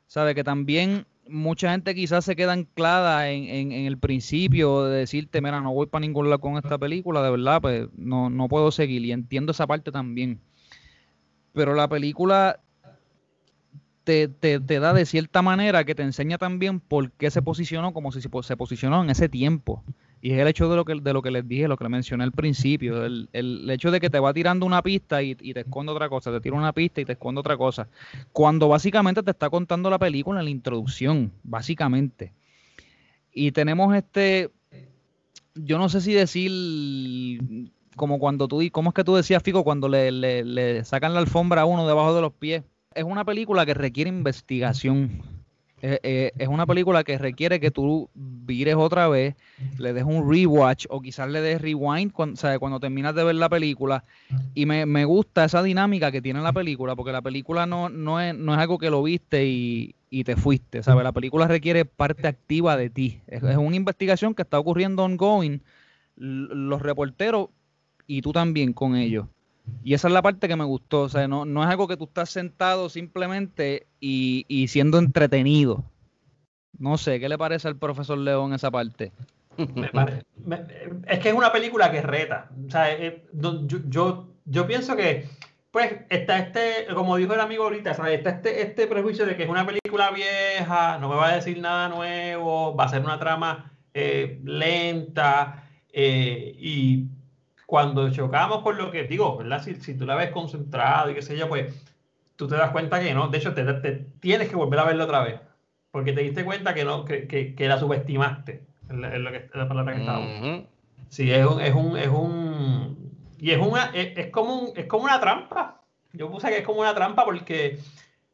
[SPEAKER 9] Sabe que también mucha gente quizás se queda anclada en, en- en el principio de decirte, mira, no voy para ningún lado con esta película, de verdad, pues no, no puedo seguir. Y entiendo esa parte también. Pero la película te, te- te da de cierta manera que te enseña también por qué se posicionó como si se, po- se posicionó en ese tiempo. Y es el hecho de lo que, de lo que les dije, lo que les mencioné al principio, el, el hecho de que te va tirando una pista y, te esconde otra cosa, te tira una pista y te esconde otra cosa, cuando básicamente te está contando la película en la introducción, básicamente. Y tenemos este, yo no sé si decir, como cuando tú, ¿cómo es que tú decías, Fico, cuando le- le sacan la alfombra a uno debajo de los pies? Es una película que requiere investigación. Eh, eh, es una película que requiere que tú vires otra vez, le des un rewatch o quizás le des rewind cuando, cuando terminas de ver la película. Y me, gusta esa dinámica que tiene la película, porque la película no, no, es, no es algo que lo viste y, te fuiste, ¿sabes? La película requiere parte activa de ti. Es, es una investigación que está ocurriendo ongoing. Los reporteros y tú también con ellos. Y esa es la parte que me gustó. O sea, no, no es algo que tú estás sentado simplemente y, y siendo entretenido. No sé, ¿qué le parece al profesor León esa parte?
[SPEAKER 6] Es que es una película que reta. O sea, eh, yo, yo, yo pienso que, pues, está este, como dijo el amigo ahorita, ¿sabes? Está este, este prejuicio de que es una película vieja, no me va a decir nada nuevo, va a ser una trama eh, lenta, eh, y cuando chocamos con lo que digo, ¿verdad? Si, si tú la ves concentrado y qué sé yo, pues tú te das cuenta que no. De hecho, te, te tienes que volver a verla otra vez, porque te diste cuenta que, no, que, que, que la subestimaste. Es la, es la palabra que estaba buscando.
[SPEAKER 5] Ujú.
[SPEAKER 6] Sí, es un, es un, es un, y es una, es, es como un, es como una trampa. Yo puse que es como una trampa porque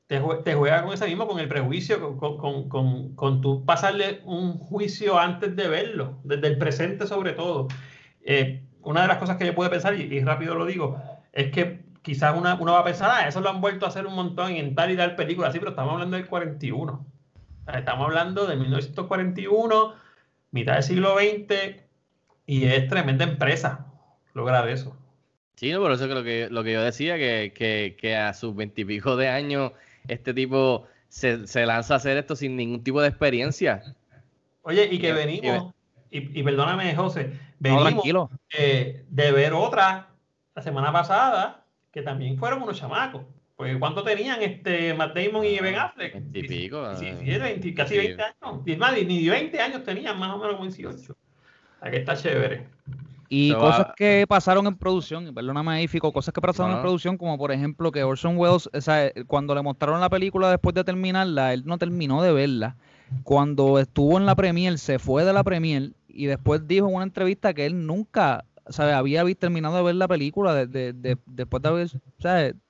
[SPEAKER 6] te, te juega con ese mismo, con el prejuicio, con, con, con, con, con tú pasarle un juicio antes de verlo, desde el presente sobre todo. Eh, una de las cosas que yo puedo pensar, y, y rápido lo digo, es que quizás una, uno va a pensar, ah, eso lo han vuelto a hacer un montón en tal y tal película, sí, pero estamos hablando del 41. O sea, Estamos hablando de 1941, mitad del siglo XX, y es tremenda empresa lograr eso.
[SPEAKER 5] Sí, no, por eso que lo que, lo que yo decía, que, que, que a sus veintipico de años, este tipo se, se lanza a hacer esto sin ningún tipo de experiencia.
[SPEAKER 6] Oye, y que venimos, y, y perdóname, José,
[SPEAKER 9] No,
[SPEAKER 6] venimos
[SPEAKER 9] tranquilo.
[SPEAKER 6] eh, de ver otra la semana pasada que también fueron unos chamacos. Porque ¿cuánto tenían este Matt Damon y Ben Affleck?
[SPEAKER 5] Veintipico.
[SPEAKER 6] Sí,
[SPEAKER 5] ah.
[SPEAKER 6] sí, 20, casi
[SPEAKER 5] Sí.
[SPEAKER 6] 20 años. Y más, ni 20 años tenían, más o menos como 18. O sea, que está chévere.
[SPEAKER 9] Y
[SPEAKER 5] Se va-
[SPEAKER 9] cosas que pasaron en producción, y perdóname ahí, Fico, cosas que pasaron en producción, como por ejemplo que Orson Welles, o sea, cuando le mostraron la película después de terminarla, él no terminó de verla. Cuando estuvo en la premier, se fue de la premier y después dijo en una entrevista que él nunca, sea, había terminado de ver la película de- de- de- después de haber,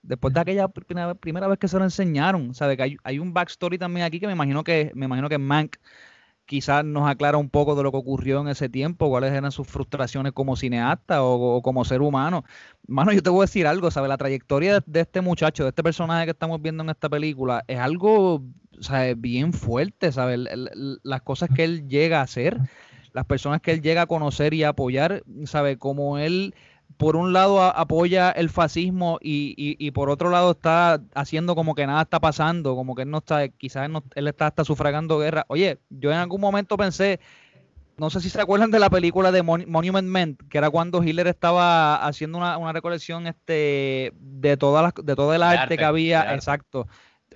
[SPEAKER 9] después de aquella primera, primera vez que se lo enseñaron, ¿sabe? Que hay, hay un backstory también aquí que me imagino que me imagino que Mank quizás nos aclara un poco de lo que ocurrió en ese tiempo, cuáles eran sus frustraciones como cineasta o, como ser humano. Mano, yo te voy a decir algo, ¿sabes? La trayectoria de, este muchacho, de este personaje que estamos viendo en esta película, es algo, ¿sabes? Bien fuerte, ¿sabes? Las cosas que él llega a hacer, las personas que él llega a conocer y a apoyar, ¿sabes? Como él, por un lado, a- apoya el fascismo y, y- y por otro lado está haciendo como que nada está pasando, como que él no está, quizás él, no- él está hasta sufragando guerra. Oye, yo en algún momento pensé, no sé si se acuerdan de la película de Mon- Monument Men, que era cuando Hitler estaba haciendo una, una recolección este, de, todas las, de todo el arte,
[SPEAKER 5] arte,
[SPEAKER 9] que había.
[SPEAKER 5] arte.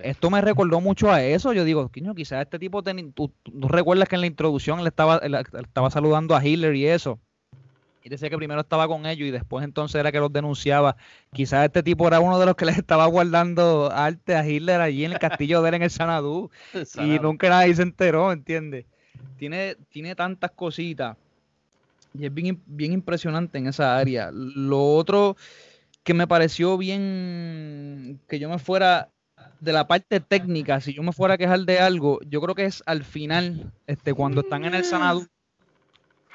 [SPEAKER 9] Esto me recordó mucho a eso. Yo digo, quiño, quizás este tipo, teni- tú, tú recuerdas que en la introducción él estaba, él estaba saludando a Hitler y eso. Y decía que primero estaba con ellos y después entonces era que los denunciaba. Quizás este tipo era uno de los que les estaba guardando arte a Hitler allí en el castillo de él en el Sanadú. Y nunca nadie se enteró, ¿entiendes? Tiene, tiene tantas cositas. Y es bien, bien impresionante en esa área. Lo otro que me pareció bien que yo me fuera de la parte técnica, si yo me fuera a quejar de algo, yo creo que es al final, este, cuando están en el Sanadú.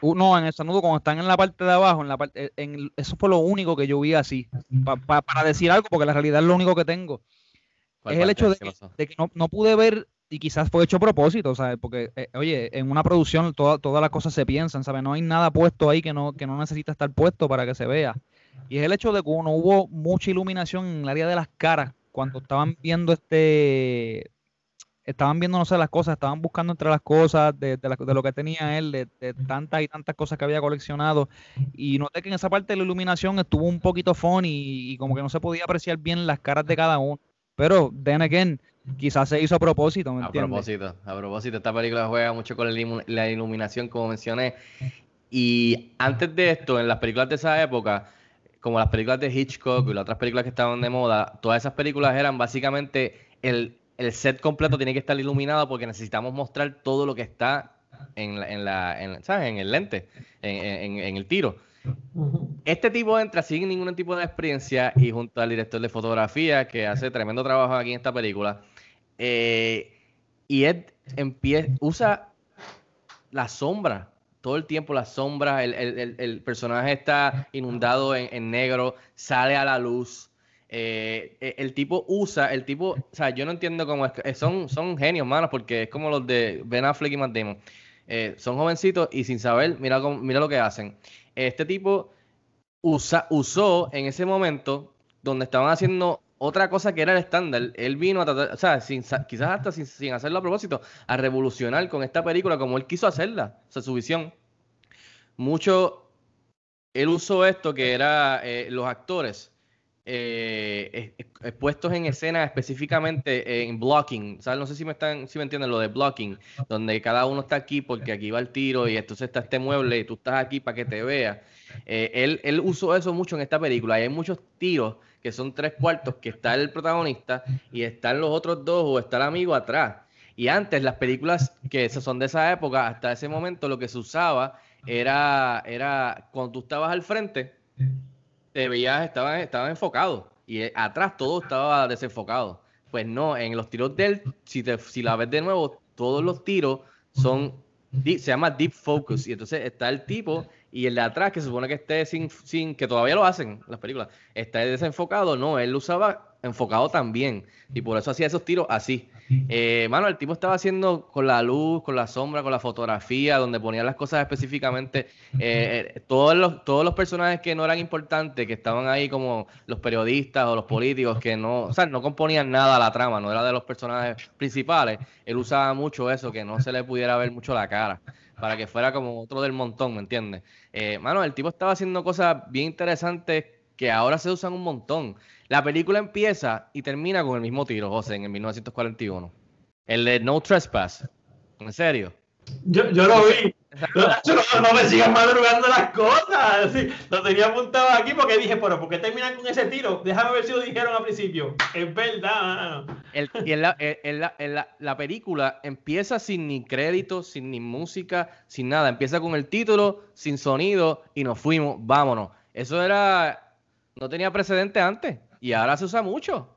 [SPEAKER 9] Uh, no, en el sanudo, cuando están en la parte de abajo, en la parte, en, el- eso fue lo único que yo vi así. Pa- pa- para decir algo, porque la realidad es lo único que tengo.
[SPEAKER 5] ¿Cuál
[SPEAKER 9] Es el hecho de que no, no pude ver, y quizás fue hecho a propósito, ¿sabes? Porque, eh, oye, en una producción toda- todas las cosas se piensan, ¿sabes? No hay nada puesto ahí que no, que no necesita estar puesto para que se vea. Y es el hecho de que no hubo mucha iluminación en el área de las caras cuando estaban viendo este estaban viendo, no sé, las cosas, estaban buscando entre las cosas de, de la- de lo que tenía él, de, de tantas y tantas cosas que había coleccionado. Y noté que en esa parte de la iluminación estuvo un poquito funny y, y como que no se podía apreciar bien las caras de cada uno. Pero, then again, quizás se hizo a propósito, ¿me
[SPEAKER 5] A
[SPEAKER 9] entiendes?
[SPEAKER 5] propósito, a propósito, esta película juega mucho con la iluminación, como mencioné. Y antes de esto, en las películas de esa época, como las películas de Hitchcock y las otras películas que estaban de moda, todas esas películas eran básicamente el, el set completo tiene que estar iluminado porque necesitamos mostrar todo lo que está en, la, en, la, en, ¿sabes? en el lente, en, en- el tiro. Este tipo entra sin ningún tipo de experiencia y junto al director de fotografía que hace tremendo trabajo aquí en esta película. eh, y él empieza, usa la sombra, todo el tiempo la sombra, el, el- el- personaje está inundado en, en negro, sale a la luz. eh, eh, el tipo usa, el tipo, o sea, yo no entiendo cómo es, eh, son, son genios, manos, porque es como los de Ben Affleck y Matt Damon. Eh, son jovencitos y sin saber, mira, mira lo que hacen. Este tipo usa, usó en ese momento donde estaban haciendo otra cosa que era el estándar. Él vino a o sea, sin, quizás hasta sin, sin, hacerlo a propósito, a revolucionar con esta película como él quiso hacerla, o sea, su visión. Mucho, él usó esto que era eh, los actores eh, puestos en escena específicamente en blocking, ¿sabes? No sé si me están, si me entienden lo de blocking, donde cada uno está aquí porque aquí va el tiro y entonces está este mueble y tú estás aquí para que te vea. Eh, él, él usó eso mucho en esta película hay muchos tiros que son tres cuartos que está el protagonista y están los otros dos o está el amigo atrás. Y antes las películas que son de esa época, hasta ese momento lo que se usaba era, era cuando tú estabas al frente, te veías, estaba, estaba enfocado y eh, atrás todo estaba desenfocado. Pues no, en los tiros del, si, te, si la ves de nuevo, todos los tiros son, se llama deep focus y entonces está el tipo y el de atrás que se supone que esté sin, sin que todavía lo hacen las películas, está desenfocado, no, él lo usaba enfocado también y por eso hacía esos tiros así. Eh, mano, el tipo estaba haciendo con la luz, con la sombra, con la fotografía, donde ponía las cosas específicamente. Eh, eh, todos, los, todos los personajes que no eran importantes, que estaban ahí como los periodistas o los políticos, que no, o sea, no componían nada a la trama, no era de los personajes principales. Él usaba mucho eso, que no se le pudiera ver mucho la cara, para que fuera como otro del montón, ¿me entiendes? Eh, mano, el tipo estaba haciendo cosas bien interesantes que ahora se usan un montón. La película empieza y termina con el mismo tiro, José, en el 1941. El de No Trespass. ¿En serio?
[SPEAKER 6] Yo, yo lo vi. No, me sigan madrugando las cosas. lo tenía apuntado aquí porque dije, pero ¿por qué terminan con ese tiro? Déjame ver si lo dijeron al principio. Es verdad.
[SPEAKER 5] Y en, la, en, la, en la, la, película empieza sin ni crédito, sin ni música, sin nada. Empieza con el título, sin sonido y nos fuimos. Vámonos. Eso era. No tenía precedente antes. Y ahora se usa mucho.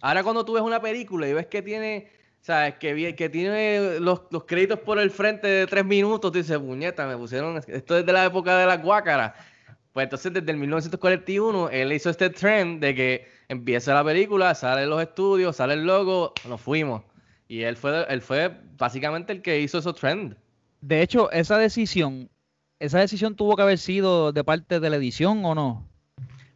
[SPEAKER 5] Ahora cuando tú ves una película y ves que tiene, sabes, que, que tiene los, créditos por el frente de tres minutos, tú dices, puñeta, me pusieron, esto es de la época de la guácara. Pues entonces desde el 1941 él hizo este trend de que empieza la película, sale los estudios, sale el logo, nos fuimos. Y él fue, él fue básicamente el que hizo esos trend.
[SPEAKER 9] De hecho, esa decisión, esa decisión tuvo que haber sido de parte de la edición o no.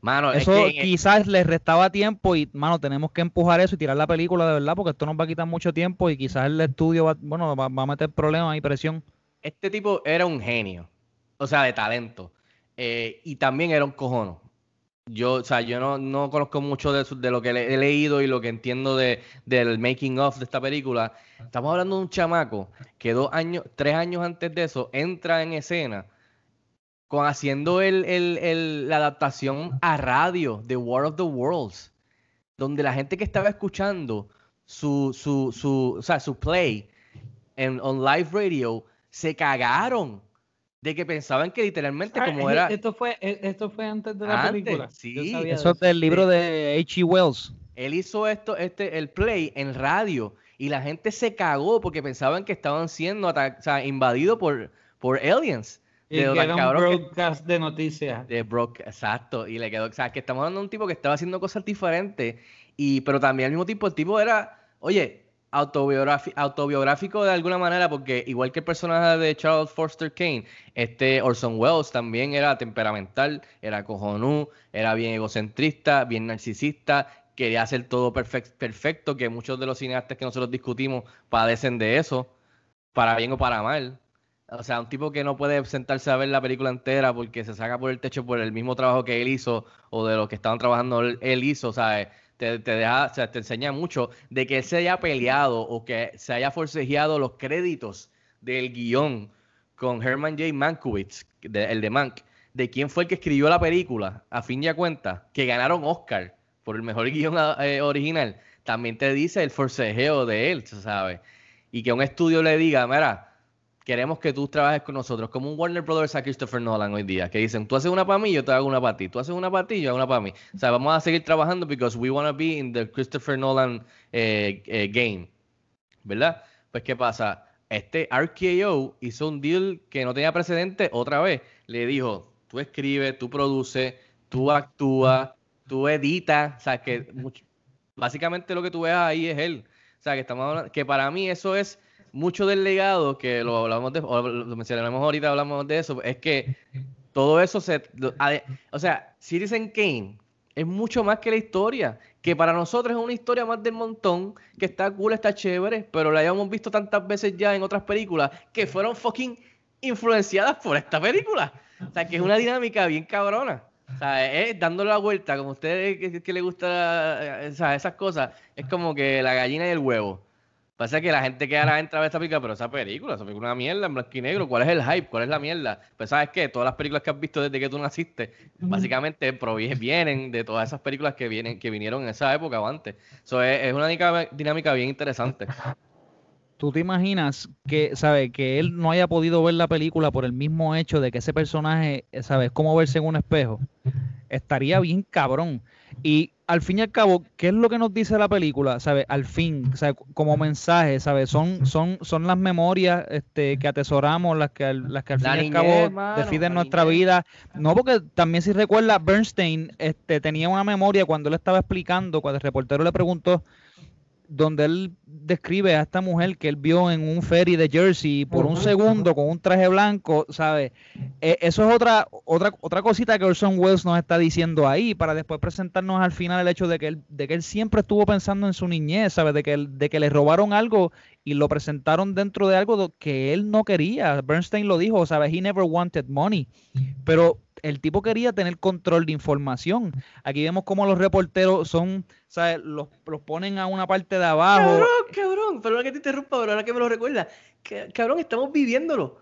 [SPEAKER 5] Mano,
[SPEAKER 9] eso quizás les restaba tiempo y, mano, tenemos que empujar eso y tirar la película de verdad porque esto nos va a quitar mucho tiempo y quizás el estudio va, bueno, va, a meter problemas y presión.
[SPEAKER 5] Este tipo era un genio, o sea, de talento. Eh, y también era un cojono. Yo, o sea, yo no, no conozco mucho de, de, lo que he leído y lo que entiendo de, del making of de esta película. Estamos hablando de un chamaco que dos años, tres años antes de eso entra en escena con haciendo el, la adaptación a radio de War of the Worlds, donde la gente que estaba escuchando su, su, su, o sea, su play en on live radio se cagaron de que pensaban que literalmente ah, como era
[SPEAKER 8] esto fue e, esto fue antes de la película.
[SPEAKER 9] Sí eso es del libro de H.G. Wells.
[SPEAKER 5] Él hizo esto este el play en radio y la gente se cagó porque pensaban que estaban siendo o sea, invadidos por por aliens
[SPEAKER 8] y de que era un broadcast de noticias.
[SPEAKER 5] De broadcast, exacto. Y le quedó, o sea, que estamos hablando de un tipo que estaba haciendo cosas diferentes, y, pero también al mismo tiempo el tipo era, oye, autobiográfico de alguna manera, porque igual que el personaje de Charles Forster Kane, este Orson Welles también era temperamental, era cojonú, era bien egocentrista, bien narcisista, quería hacer todo perfecto, que muchos de los cineastas que nosotros discutimos padecen de eso, para bien o para mal. O sea, un tipo que no puede sentarse a ver la película entera porque se saca por el techo por el mismo trabajo que él hizo o de lo que estaban trabajando él, hizo, ¿sabes? Te, te, deja, o sea, te enseña mucho de que él se haya peleado o que se haya forcejeado los créditos del guion con Herman J. Mankiewicz, el de Mank, de quién fue el que escribió la película, a fin de cuentas, que ganaron Oscar por el mejor guion eh, original, también te dice el forcejeo de él, ¿sabes? Y que un estudio le diga, mira, queremos que tú trabajes con nosotros, como un Warner Brothers a Christopher Nolan hoy día, que dicen, tú haces una para mí, yo te hago una para ti, tú haces una para ti, yo hago una para mí. O sea, vamos a seguir trabajando because we want to be in the Christopher Nolan eh, eh, game, ¿verdad? Pues, ¿qué pasa? Este RKO hizo un deal que no tenía precedente otra vez. Le dijo, tú escribes, tú produces, tú actúas, tú editas, o sea, que básicamente lo que tú ves ahí es él. O sea, que estamos hablando, que para mí eso es mucho del legado, que lo hablamos de, lo mencionamos ahorita, hablamos de eso, es que todo eso se... O sea, Citizen Kane es mucho más que la historia, que para nosotros es una historia más del montón, que está cool, está chévere, pero la hayamos visto tantas veces ya en otras películas que fueron fucking influenciadas por esta película. O sea, que es una dinámica bien cabrona. O sea, es dándole la vuelta, como a ustedes que, que les gusta eh, o sea, esas cosas, es como que la gallina y el huevo. Pasa que la gente que ahora entra a ver esta película, pero esa película, esa película es una mierda en blanco y negro. ¿Cuál es el hype? ¿Cuál es la mierda? Pues sabes qué, todas las películas que has visto desde que tú naciste, básicamente vienen de todas esas películas que vienen, que vinieron en esa época o antes. Eso es, es una dinámica, dinámica bien interesante.
[SPEAKER 9] ¿Tú te imaginas que, sabe, que él no haya podido ver la película por el mismo hecho de que ese personaje, eh, sabes, cómo verse en un espejo? Estaría bien cabrón. Y al fin y al cabo, ¿qué es lo que nos dice la película? ¿Sabe? Al fin, ¿sabe? como mensaje, ¿sabes? Son, son, son las memorias este, que atesoramos, las que, al- las que al
[SPEAKER 5] La
[SPEAKER 9] fin y al cabo
[SPEAKER 5] la
[SPEAKER 9] nuestra
[SPEAKER 5] niñez.
[SPEAKER 9] vida. No, porque también si recuerda, Bernstein este, tenía una memoria cuando él estaba explicando, cuando el reportero le preguntó, donde él describe a esta mujer que él vio en un ferry de Jersey por un segundo con un traje blanco, ¿sabes? Eh, eso es otra, otra, otra cosita que Orson Welles nos está diciendo ahí, para después presentarnos al final el hecho de que él, de que él siempre estuvo pensando en su niñez, ¿sabes? De que, él- de que le robaron algo y lo presentaron dentro de algo que él no quería. Bernstein lo dijo, ¿sabes? He never wanted money. Pero el tipo quería tener control de información. Aquí vemos cómo los reporteros son, ¿sabes? Los, los ponen a una parte de abajo.
[SPEAKER 5] Cabrón, cabrón, perdona que te interrumpa, pero ahora que me lo recuerda. Cabrón, estamos viviéndolo.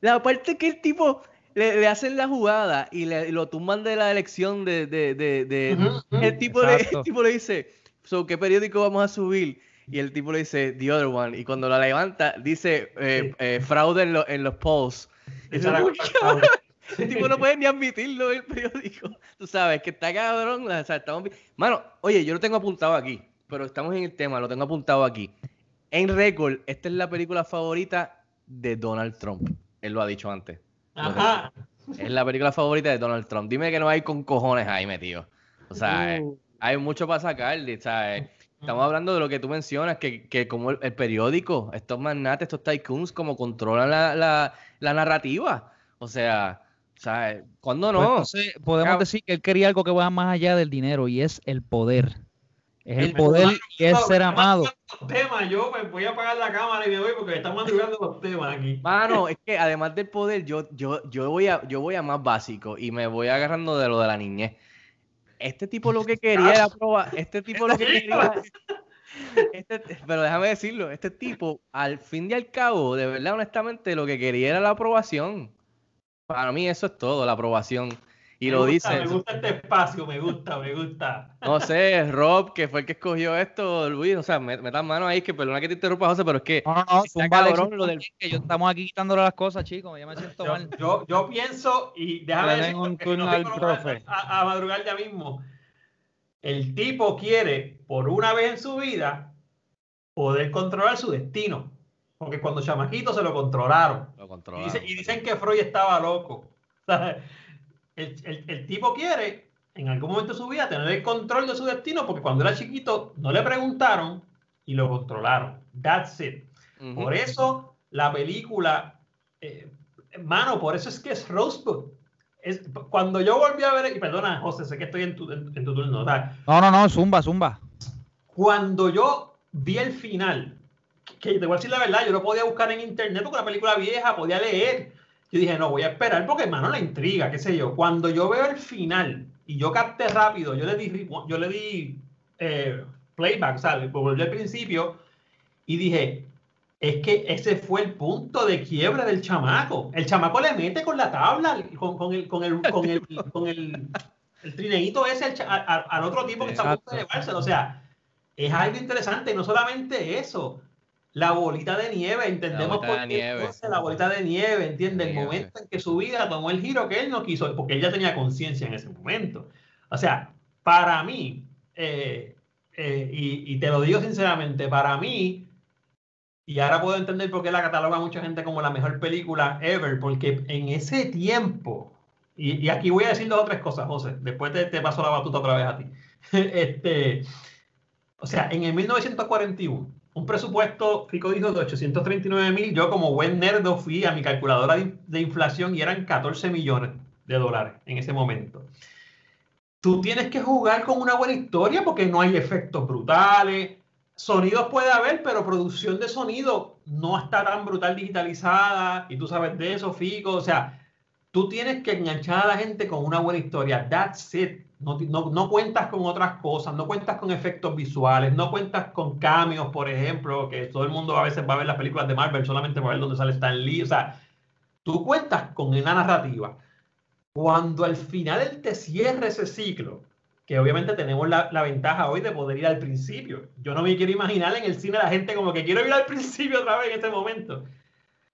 [SPEAKER 5] La parte que el tipo le, le hacen la jugada y, le, y lo tumban de la elección de... de, de, de-
[SPEAKER 6] Ujú, ujú.
[SPEAKER 5] el, tipo le, el tipo le dice, so, ¿qué periódico vamos a subir? Y el tipo le dice, The Other One. Y cuando la levanta, dice, eh, eh, fraude en, lo- en los polls. Y El tipo no puede ni admitirlo en el periódico. Tú sabes que está cabrón. O sea, estamos... Mano, oye, yo lo tengo apuntado aquí, pero estamos en el tema, lo tengo apuntado aquí. En récord, esta es la película favorita de Donald Trump. Él lo ha dicho antes.
[SPEAKER 6] Ajá.
[SPEAKER 5] Es la película favorita de Donald Trump. Dime que no hay con cojones ahí metido. O sea, eh,
[SPEAKER 6] Uh.
[SPEAKER 5] hay mucho para sacar. ¿sabes? Estamos hablando de lo que tú mencionas, que, que como el, el periódico, estos magnates, estos tycoons, como controlan la, la, la narrativa. O sea, ¿sabes? ¿Cuándo
[SPEAKER 9] Pues
[SPEAKER 5] no?
[SPEAKER 9] entonces podemos decir que él quería algo que va más allá del dinero y es el poder. Es el,
[SPEAKER 5] El
[SPEAKER 9] poder y es
[SPEAKER 6] No,
[SPEAKER 9] ser amado.
[SPEAKER 6] los temas, yo me voy a apagar la cámara y me voy porque estamos madrugando los temas aquí.
[SPEAKER 5] Mano, es que además del poder, yo, yo, yo voy a, yo voy a más básico y me voy agarrando de lo de la niñez. Este tipo lo que quería era probar, este tipo lo que quería, este- pero déjame decirlo, este tipo, al fin y al cabo, de verdad, honestamente, lo que quería era la aprobación. Para mí eso es todo, la aprobación. Y
[SPEAKER 6] Me
[SPEAKER 5] lo
[SPEAKER 6] gusta,
[SPEAKER 5] dice,
[SPEAKER 6] Me gusta este espacio, me gusta, me gusta.
[SPEAKER 5] no sé, Rob, que fue el que escogió esto, Luis, o sea, met- metan mano ahí, que perdona que te interrumpa, José, pero es que
[SPEAKER 9] No, no, no,
[SPEAKER 5] está cabrón lo del
[SPEAKER 9] que yo estamos aquí quitándole las cosas, chicos. Ya me siento
[SPEAKER 6] Yo,
[SPEAKER 9] mal.
[SPEAKER 6] yo, yo pienso, y déjame decirlo,
[SPEAKER 8] un
[SPEAKER 6] que
[SPEAKER 8] turno
[SPEAKER 6] no
[SPEAKER 8] al profe.
[SPEAKER 6] A, a madrugar ya mismo. El tipo quiere, por una vez en su vida, poder controlar su destino. Porque cuando chamaquito se lo controlaron.
[SPEAKER 5] lo
[SPEAKER 6] Y,
[SPEAKER 5] controlaron.
[SPEAKER 6] dice- y dicen que Freud estaba loco. O sea, el, el- el tipo quiere, en algún momento de su vida, tener el control de su destino, porque cuando era chiquito no le preguntaron y lo controlaron. That's it.
[SPEAKER 5] Ujú.
[SPEAKER 6] Por eso la película, eh, mano, por eso es que es Rosebud. Es, cuando yo volví a ver, y perdona, José, sé que estoy en tu, en, en tu turno, sea,
[SPEAKER 9] No, no, no, zumba, zumba.
[SPEAKER 6] cuando yo vi el final, que te voy a decir la verdad, yo lo podía buscar en internet porque una película vieja, podía leer. Yo dije, no, voy a esperar porque, hermano, la intriga, qué sé yo. Cuando yo veo el final y yo capté rápido, yo le di, yo le di eh, playback, ¿sabes? Volví al principio y dije, es que ese fue el punto de quiebre del chamaco. El chamaco le mete con la tabla, con, con el, con el, con el, con el, el trineíto ese al, al otro tipo que está a punto de llevárselo. O sea, es algo interesante. Y no solamente eso, la bolita de nieve, entendemos por qué
[SPEAKER 5] nieve.
[SPEAKER 6] la bolita de nieve, entiende el
[SPEAKER 5] Nieve.
[SPEAKER 6] momento en que su vida tomó el giro que él no quiso, porque él ya tenía conciencia en ese momento. O sea, para mí, eh, eh, y, y te lo digo sinceramente, para mí, y ahora puedo entender por qué la cataloga mucha gente como la mejor película ever, porque en ese tiempo, y, y aquí voy a decir dos o tres cosas, José, después te, te paso la batuta otra vez a ti. este, o sea, en el 1941, un presupuesto, Fico dijo, de 839 mil, yo como buen nerdo fui a mi calculadora de inflación y eran 14 millones de dólares en ese momento. Tú tienes que jugar con una buena historia porque no hay efectos brutales. Sonidos puede haber, pero producción de sonido no está tan brutal digitalizada. Y tú sabes de eso, Fico. O sea, tú tienes que enganchar a la gente con una buena historia. That's it. No, no, cuentas con otras cosas, no cuentas con efectos visuales, no cuentas con cambios, por ejemplo, que todo el mundo a veces va a ver las películas de Marvel solamente para ver dónde sale Stan Lee. O sea, tú cuentas con una narrativa. Cuando al final él te cierre ese ciclo, que obviamente tenemos la, la, ventaja hoy de poder ir al principio. Yo no me quiero imaginar en el cine la gente como que quiero ir al principio otra vez en este momento.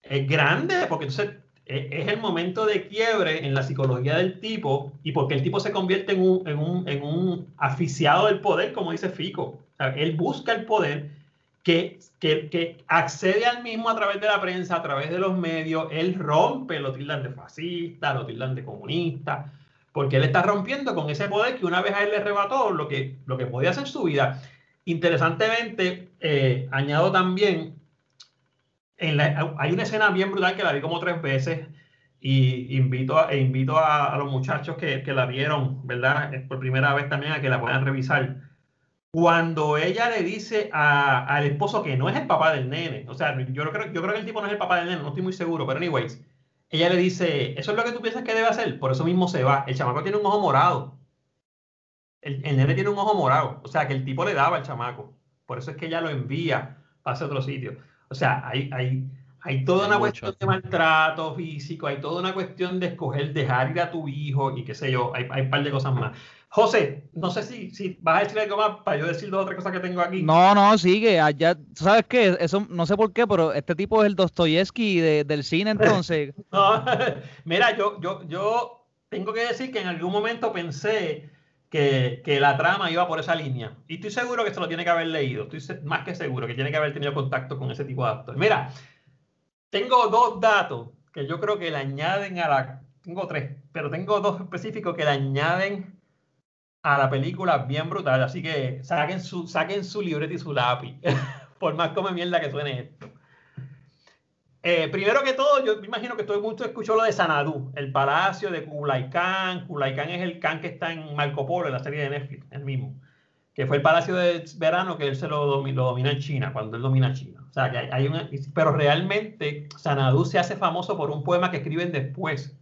[SPEAKER 6] Es grande, porque entonces es el momento de quiebre en la psicología del tipo y porque el tipo se convierte en un, en un, en un aficiado del poder, como dice Fico. O él busca el poder que, que, que, accede al mismo a través de la prensa, a través de los medios, él rompe, lo tildan de fascista, lo tildan de comunista, porque él está rompiendo con ese poder que una vez a él le arrebató lo que, lo que podía hacer su vida. Interesantemente, eh, añado también hay una escena bien brutal que la vi como tres veces y invito a, e invito a, los muchachos que, que, la vieron, ¿verdad? Por primera vez también a que la puedan revisar. Cuando ella le dice al esposo que no es el papá del nene, o sea, yo creo, yo creo que el tipo no es el papá del nene, no estoy muy seguro, pero anyways, ella le dice, eso es lo que tú piensas que debe hacer, por eso mismo se va. El chamaco tiene un ojo morado. El, el nene tiene un ojo morado, o sea, que el tipo le daba al chamaco. Por eso es que ella lo envía para ese otro sitio. O sea, hay, hay, hay toda una cuestión de maltrato físico, hay toda una cuestión de escoger dejar ir a tu hijo y qué sé yo, hay, hay un par de cosas más. José, no sé si, si vas a decir algo más para yo decir dos o tres cosas que tengo aquí.
[SPEAKER 9] No, no, sigue. Allá, ¿sabes qué? Eso no sé por qué, pero este tipo es el Dostoyevsky de, del cine, entonces.
[SPEAKER 6] no, mira, yo, yo, yo tengo que decir que en algún momento pensé que, la trama iba por esa línea. Y estoy seguro que se lo tiene que haber leído. Estoy más que seguro que tiene que haber tenido contacto con ese tipo de actores. Mira, tengo dos datos que yo creo que le añaden a la... Tengo tres, pero tengo dos específicos que le añaden a la película bien brutal. Así que saquen su, saquen su libreta y su lápiz. por más como mierda que suene esto. Eh, primero que todo, yo me imagino que todo el mundo escuchó lo de Sanadú, el palacio de Kublai Khan. Kublai Khan es el Khan que está en Marco Polo, en la serie de Netflix, el mismo. Que fue el palacio de verano que él se lo, domina, en China, cuando él domina China. O sea, que hay, una, pero realmente Sanadú se hace famoso por un poema que escriben después,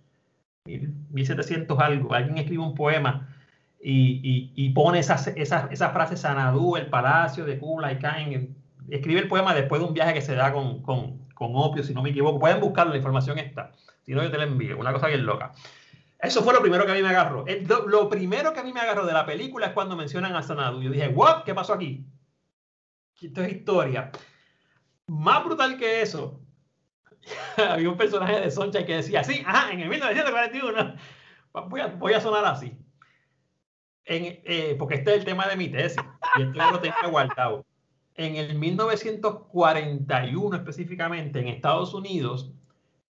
[SPEAKER 6] 1700 algo. Alguien escribe un poema y, pone esa, frase Sanadú, el palacio de Kublai Khan. Escribe el poema después de un viaje que se da con con opio, si no me equivoco. Pueden buscar la información está. Si no, yo te la envío. Una cosa bien loca. Eso fue lo primero que a mí me agarró. lo, primero que a mí me agarró de la película es cuando mencionan a Sanadu. Yo dije, ¿what? ¿Qué pasó aquí? Esto es historia. Más brutal que eso, había un personaje de Soncha que decía, sí, ajá, en el 1941 voy a, voy a sonar así. Eh, porque este es el tema de mi tesis y esto lo tengo guardado en el 1941 específicamente en Estados Unidos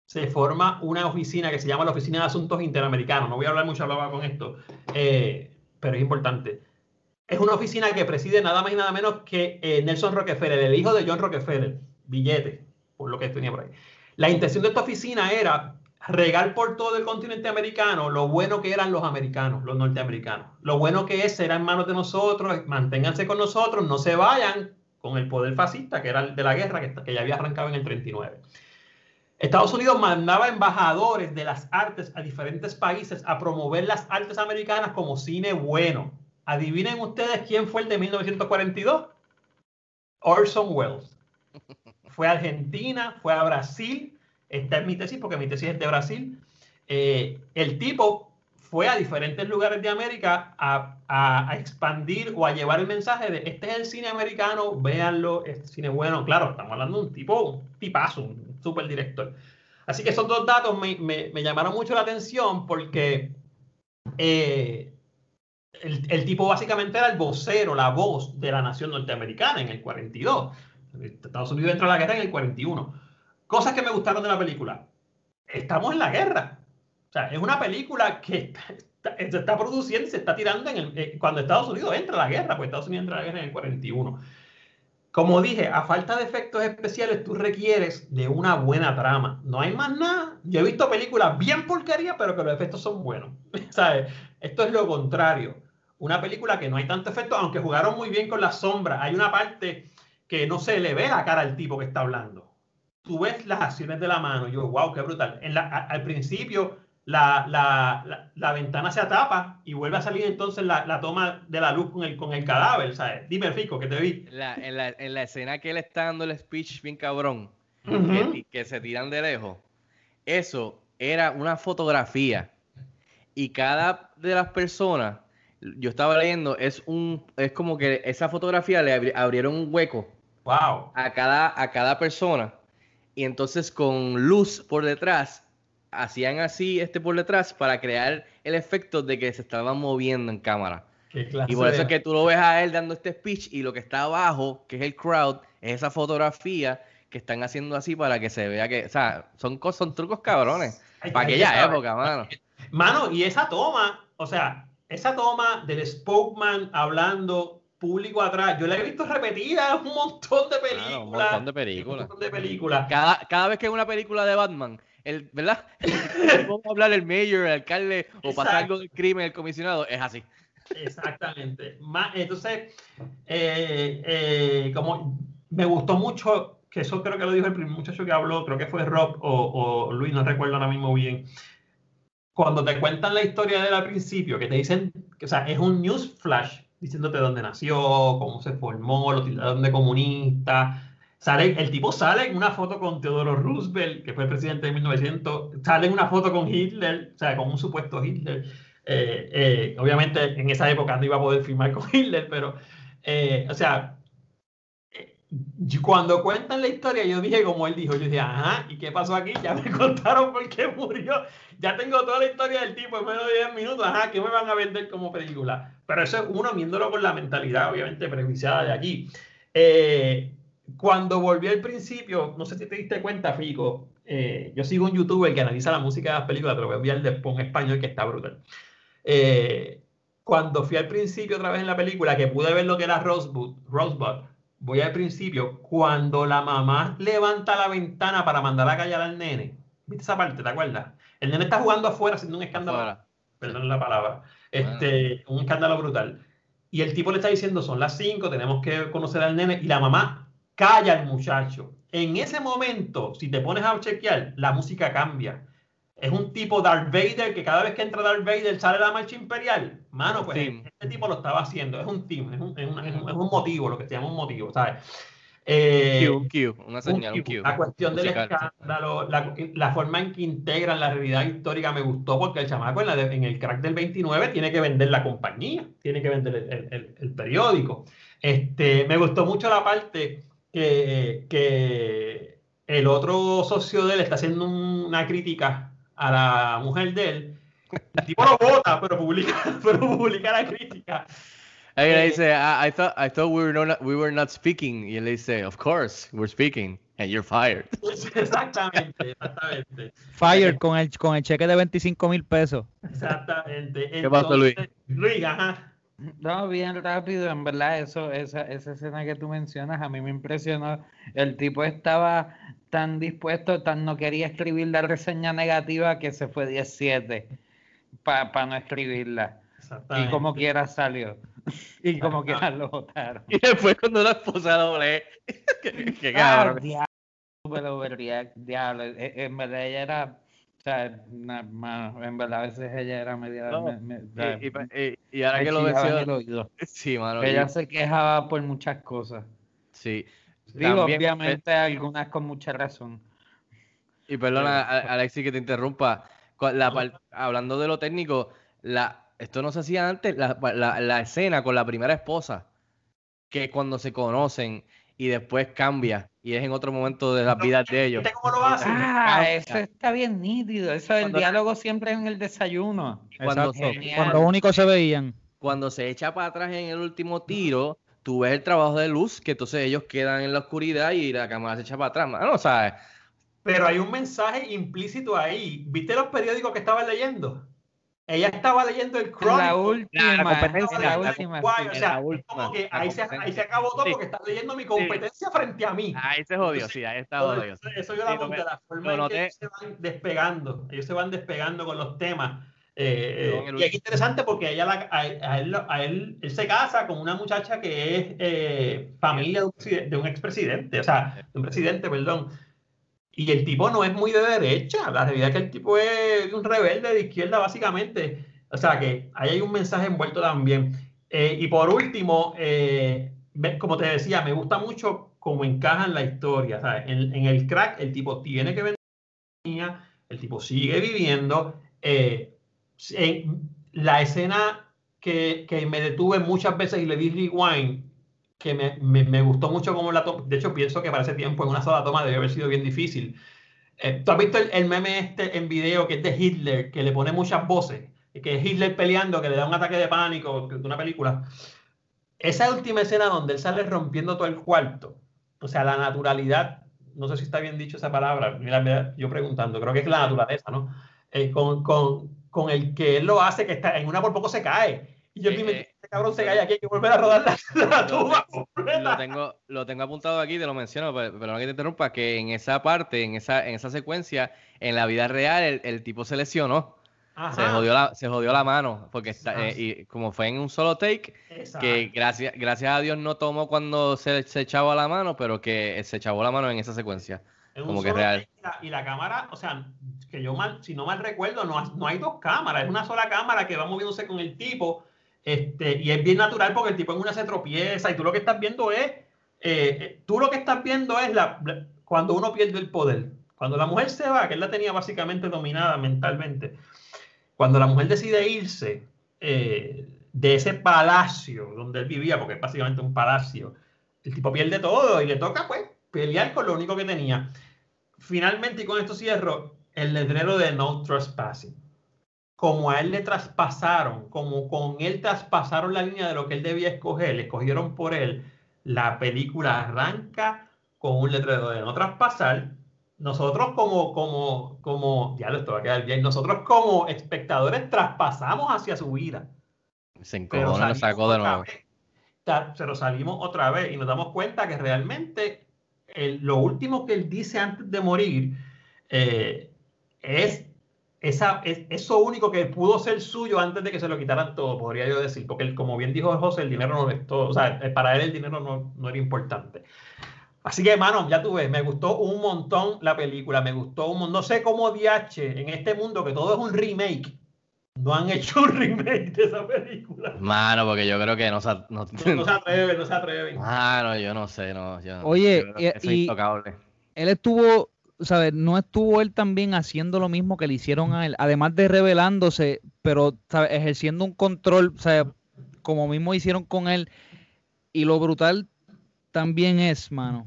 [SPEAKER 6] se forma una oficina que se llama la Oficina de Asuntos Interamericanos. No voy a hablar mucho con esto, eh, pero es importante. Es una oficina que preside nada más y nada menos que eh, Nelson Rockefeller, el hijo de John Rockefeller, billete, por lo que tenía por ahí. La intención de esta oficina era regar por todo el continente americano lo bueno que eran los americanos, los norteamericanos. Lo bueno que es ser en manos de nosotros, manténganse con nosotros, no se vayan, con el poder fascista, que era el de la guerra, que, ya había arrancado en el 39. Estados Unidos mandaba embajadores de las artes a diferentes países a promover las artes americanas como cine bueno. Adivinen ustedes quién fue el de 1942. Orson Welles. Fue a Argentina, fue a Brasil. Esta es mi tesis porque mi tesis es de Brasil. Eh, el tipo fue a diferentes lugares de América a, a, expandir o a llevar el mensaje de este es el cine americano, véanlo, este cine bueno. Claro, estamos hablando de un tipo, un tipazo, un super director. Así que esos dos datos me, me, me llamaron mucho la atención porque eh, el, el, tipo básicamente era el vocero, la voz de la nación norteamericana en el 42. Estados Unidos entra a la guerra en el 41. Cosas que me gustaron de la película. Estamos en la guerra sea, es una película que se está produciendo y se está tirando en el, eh, cuando Estados Unidos entra a la guerra, pues Estados Unidos entra a la guerra en el 41. como dije, a falta de efectos especiales, tú requieres de una buena trama. No hay más nada. Yo he visto películas bien porquería, pero que los efectos son buenos. ¿Sabes? Esto es lo contrario. Una película que no hay tanto efecto, aunque jugaron muy bien con las sombras. Hay una parte que no se le ve la cara al tipo que está hablando. Tú ves las acciones de la mano. Yo, wow, qué brutal. En la, al principio la, la, la, la, ventana se atapa y vuelve a salir entonces la, toma de la luz con el, con el cadáver, ¿sabes? Dime, Fico, que te vi.
[SPEAKER 5] en, la, en la escena que él está dando el speech bien cabrón, que, que, se tiran de lejos, eso era una fotografía. Y cada de las personas, yo estaba leyendo, es un es como que esa fotografía le abrieron un hueco
[SPEAKER 6] wow.
[SPEAKER 5] a, cada, a cada persona. Y entonces con luz por detrás hacían así este por detrás para crear el efecto de que se estaban moviendo en cámara. Y por eso es que tú lo ves a él dando este speech y lo que está abajo, que es el crowd, es esa fotografía que están haciendo así para que se vea que, o sea, son, son trucos cabrones. para aquella época, mano.
[SPEAKER 6] Mano, y esa toma, o sea, esa toma del spokesman hablando público atrás, yo la he visto repetida un montón de películas. un
[SPEAKER 5] montón de películas.
[SPEAKER 6] Un montón de películas.
[SPEAKER 5] Cada, cada vez que hay una película de Batman, el, ¿verdad? Vamos a hablar el mayor, el alcalde, o pasar algo del crimen, el comisionado, es así.
[SPEAKER 6] Exactamente. Entonces, eh, eh, como me gustó mucho, que eso creo que lo dijo el primer muchacho que habló, creo que fue Rob o, Luis, no recuerdo ahora mismo bien. Cuando te cuentan la historia de él al principio, que te dicen, o sea, es un news flash diciéndote dónde nació, cómo se formó, lo tildaron de comunista, Sale, el tipo sale en una foto con Teodoro Roosevelt, que fue presidente de 1900, sale en una foto con Hitler, o sea, con un supuesto Hitler. Eh, eh, obviamente en esa época no iba a poder firmar con Hitler, pero, eh, o sea, cuando cuentan la historia, yo dije, como él dijo, yo dije, ajá, ¿y qué pasó aquí? Ya me contaron por qué murió. Ya tengo toda la historia del tipo en menos de 10 minutos, ajá, ¿qué me van a vender como película? Pero eso es uno viéndolo con la mentalidad, obviamente, prejuiciada de aquí. Eh, cuando volví al principio, no sé si te diste cuenta, Fico, eh, yo sigo un youtuber que analiza la música de las películas, te lo voy a enviar después en español que está brutal. Eh, cuando fui al principio otra vez en la película, que pude ver lo que era Rosebud, Rosebud, voy al principio, cuando la mamá levanta la ventana para mandar a callar al nene, ¿viste esa parte? ¿Te acuerdas? El nene está jugando afuera haciendo un escándalo. Perdón la palabra. Este, Un escándalo brutal. Y el tipo le está diciendo, son las 5, tenemos que conocer al nene. Y la mamá calla el muchacho. En ese momento, si te pones a chequear, la música cambia. Es un tipo Darth Vader que cada vez que entra Darth Vader sale la marcha imperial. Mano, pues este tipo lo estaba haciendo. Es un team, es un, es un, es un motivo, lo que se llama un motivo, ¿sabes?
[SPEAKER 5] Eh, un cue, una señal, un
[SPEAKER 6] cue. La cuestión del escándalo, la, la, forma en que integran la realidad histórica me gustó porque el chamaco en, la en, el crack del 29 tiene que vender la compañía, tiene que vender el, el, el periódico. Este, me gustó mucho la parte que, el otro socio de él está haciendo una crítica a la mujer de él. El tipo lo vota, pero publica, pero publica la crítica.
[SPEAKER 5] Ahí le dice, I, thought, I thought we, were not, we were not speaking. Y él dice, of course, we're speaking. And you're fired.
[SPEAKER 6] Exactamente, exactamente.
[SPEAKER 9] Fired con el, con el cheque de 25 mil pesos.
[SPEAKER 6] Exactamente.
[SPEAKER 5] ¿Qué pasó, Luis?
[SPEAKER 6] Luis, ajá.
[SPEAKER 8] No, bien rápido, en verdad, eso, esa, esa escena que tú mencionas a mí me impresionó. El tipo estaba tan dispuesto, tan no quería escribir la reseña negativa que se fue 17 para no escribirla. Y como quiera salió. y como quiera lo votaron.
[SPEAKER 5] Y después cuando la esposa lo lee, qué, cabrón.
[SPEAKER 8] Ah, diablo, diablo. E, en verdad ella era sea, en verdad a veces ella era media...
[SPEAKER 5] y, ahora que lo menciono...
[SPEAKER 8] Sí, mano. Ella se quejaba por muchas cosas.
[SPEAKER 5] Sí.
[SPEAKER 8] Digo, obviamente algunas con mucha razón.
[SPEAKER 5] Y perdona, Alexi, que te interrumpa. La, hablando de lo técnico, la, esto no se hacía antes, la, la escena con la primera esposa, que cuando se conocen y después cambia y es en otro momento de las vidas de ellos.
[SPEAKER 6] ¿Cómo lo hacen?
[SPEAKER 8] Ah, eso está bien nítido. Eso el diálogo siempre en el desayuno.
[SPEAKER 9] Cuando, cuando único se veían.
[SPEAKER 5] Cuando se echa para atrás en el último tiro, tú ves el trabajo de luz, que entonces ellos quedan en la oscuridad y la cámara se echa para atrás. No sabes.
[SPEAKER 6] Pero hay un mensaje implícito ahí. ¿Viste los periódicos que estaban leyendo? Ella estaba leyendo el Chronicle.
[SPEAKER 8] La última,
[SPEAKER 5] la competencia,
[SPEAKER 8] la
[SPEAKER 5] la
[SPEAKER 8] última.
[SPEAKER 6] Guay, o
[SPEAKER 5] sí,
[SPEAKER 6] sea,
[SPEAKER 5] la última,
[SPEAKER 6] como que ahí se, ahí se acabó todo
[SPEAKER 5] Sí.
[SPEAKER 6] porque estás leyendo mi competencia frente a mí.
[SPEAKER 5] Ahí se jodió, sí, ahí está jodido.
[SPEAKER 6] Eso, eso yo
[SPEAKER 5] Sí,
[SPEAKER 6] la
[SPEAKER 5] ve-
[SPEAKER 6] la forma en que ellos se van despegando, ellos se van despegando con los temas. Eh,
[SPEAKER 5] el
[SPEAKER 6] y es interesante porque ella la- a, a él, a él, él se casa con una muchacha que es eh, familia de un, de un expresidente, o sea, de un presidente, perdón. Y el tipo no es muy de derecha, la realidad es que el tipo es un rebelde de izquierda, básicamente. O sea que ahí hay un mensaje envuelto también. Eh, y por último, eh, como te decía, me gusta mucho cómo encaja en la historia. ¿sabes? En, en el crack, el tipo tiene que vender el tipo sigue viviendo. eh, en la escena que, que me detuve muchas veces y le di rewind, que me, me, me gustó mucho como la toma. De hecho, pienso que para ese tiempo en una sola toma debe haber sido bien difícil. Eh, ¿Tú has visto el, el meme este en video que es de Hitler, que le pone muchas voces? Que es Hitler peleando, que le da un ataque de pánico de una película. Esa última escena donde él sale rompiendo todo el cuarto, o sea, la naturalidad, no sé si está bien dicho esa palabra, mira, mira, yo preguntando, creo que es la naturaleza, ¿no? Eh, con, con, con el que él lo hace, que está en una por poco se cae. Y yo
[SPEAKER 5] Eh,
[SPEAKER 6] dime,
[SPEAKER 5] eh,
[SPEAKER 6] este cabrón se cae aquí, hay que volver a rodar la, la
[SPEAKER 5] Lo
[SPEAKER 6] tuba.
[SPEAKER 5] Lo tengo, lo tengo apuntado aquí, te lo menciono, pero, pero no que te interrumpa, que en esa parte, en esa, en esa secuencia, en la vida real, el, el tipo se lesionó. Se jodió, la, se jodió la mano, porque está,
[SPEAKER 6] Ah.
[SPEAKER 5] eh, y como fue en un solo take,
[SPEAKER 6] Exacto.
[SPEAKER 5] que gracias, gracias a Dios no tomó cuando se, se echaba la mano, pero que se echaba la mano en esa secuencia.
[SPEAKER 6] En
[SPEAKER 5] Como que
[SPEAKER 6] solo
[SPEAKER 5] real.
[SPEAKER 6] y la- Y la cámara, o sea, que yo mal, si no mal recuerdo, no, no hay dos cámaras, es una sola cámara que va moviéndose con el tipo. Este, y es bien natural porque el tipo en una se tropieza y tú lo que estás viendo es, eh, eh, tú lo que estás viendo es la, cuando uno pierde el poder. Cuando la mujer se va, que él la tenía básicamente dominada mentalmente, cuando la mujer decide irse eh, de ese palacio donde él vivía, porque es básicamente un palacio, el tipo pierde todo y le toca pues pelear con lo único que tenía. Finalmente, y con esto cierro, el letrero de No Trespassing. Como a él le traspasaron, como con él traspasaron la línea de lo que él debía escoger, le escogieron por él, la película arranca con un letrero de no traspasar. Nosotros como, como, como, ya lo esto va a quedar bien, nosotros como espectadores traspasamos hacia su vida.
[SPEAKER 5] Se encojonó lo sacó de nuevo.
[SPEAKER 6] vez. Ta- Pero salimos otra vez y nos damos cuenta que realmente el- lo último que él dice antes de morir eh, es, esa, es eso único que pudo ser suyo antes de que se lo quitaran todo, podría yo decir, porque él, como bien dijo José, el dinero no es todo, o sea, eh, para él el dinero no, no era importante. Así que, hermano, ya tú ves, me gustó un montón la película, me gustó un montón. No sé cómo DH en este mundo que todo es un remake, no han hecho un remake de esa película.
[SPEAKER 5] Mano, porque yo creo que no se, no,
[SPEAKER 6] No, no se atreven, no se atreven.
[SPEAKER 5] Mano, yo no sé, no. Yo,
[SPEAKER 9] Oye,
[SPEAKER 5] yo
[SPEAKER 9] y- y-. Él estuvo, ¿sabes? No estuvo él también haciendo lo mismo que le hicieron a él, además de revelándose, pero, ¿sabes? Ejerciendo un control, ¿sabes? Como mismo hicieron con él. Y lo brutal también es, mano.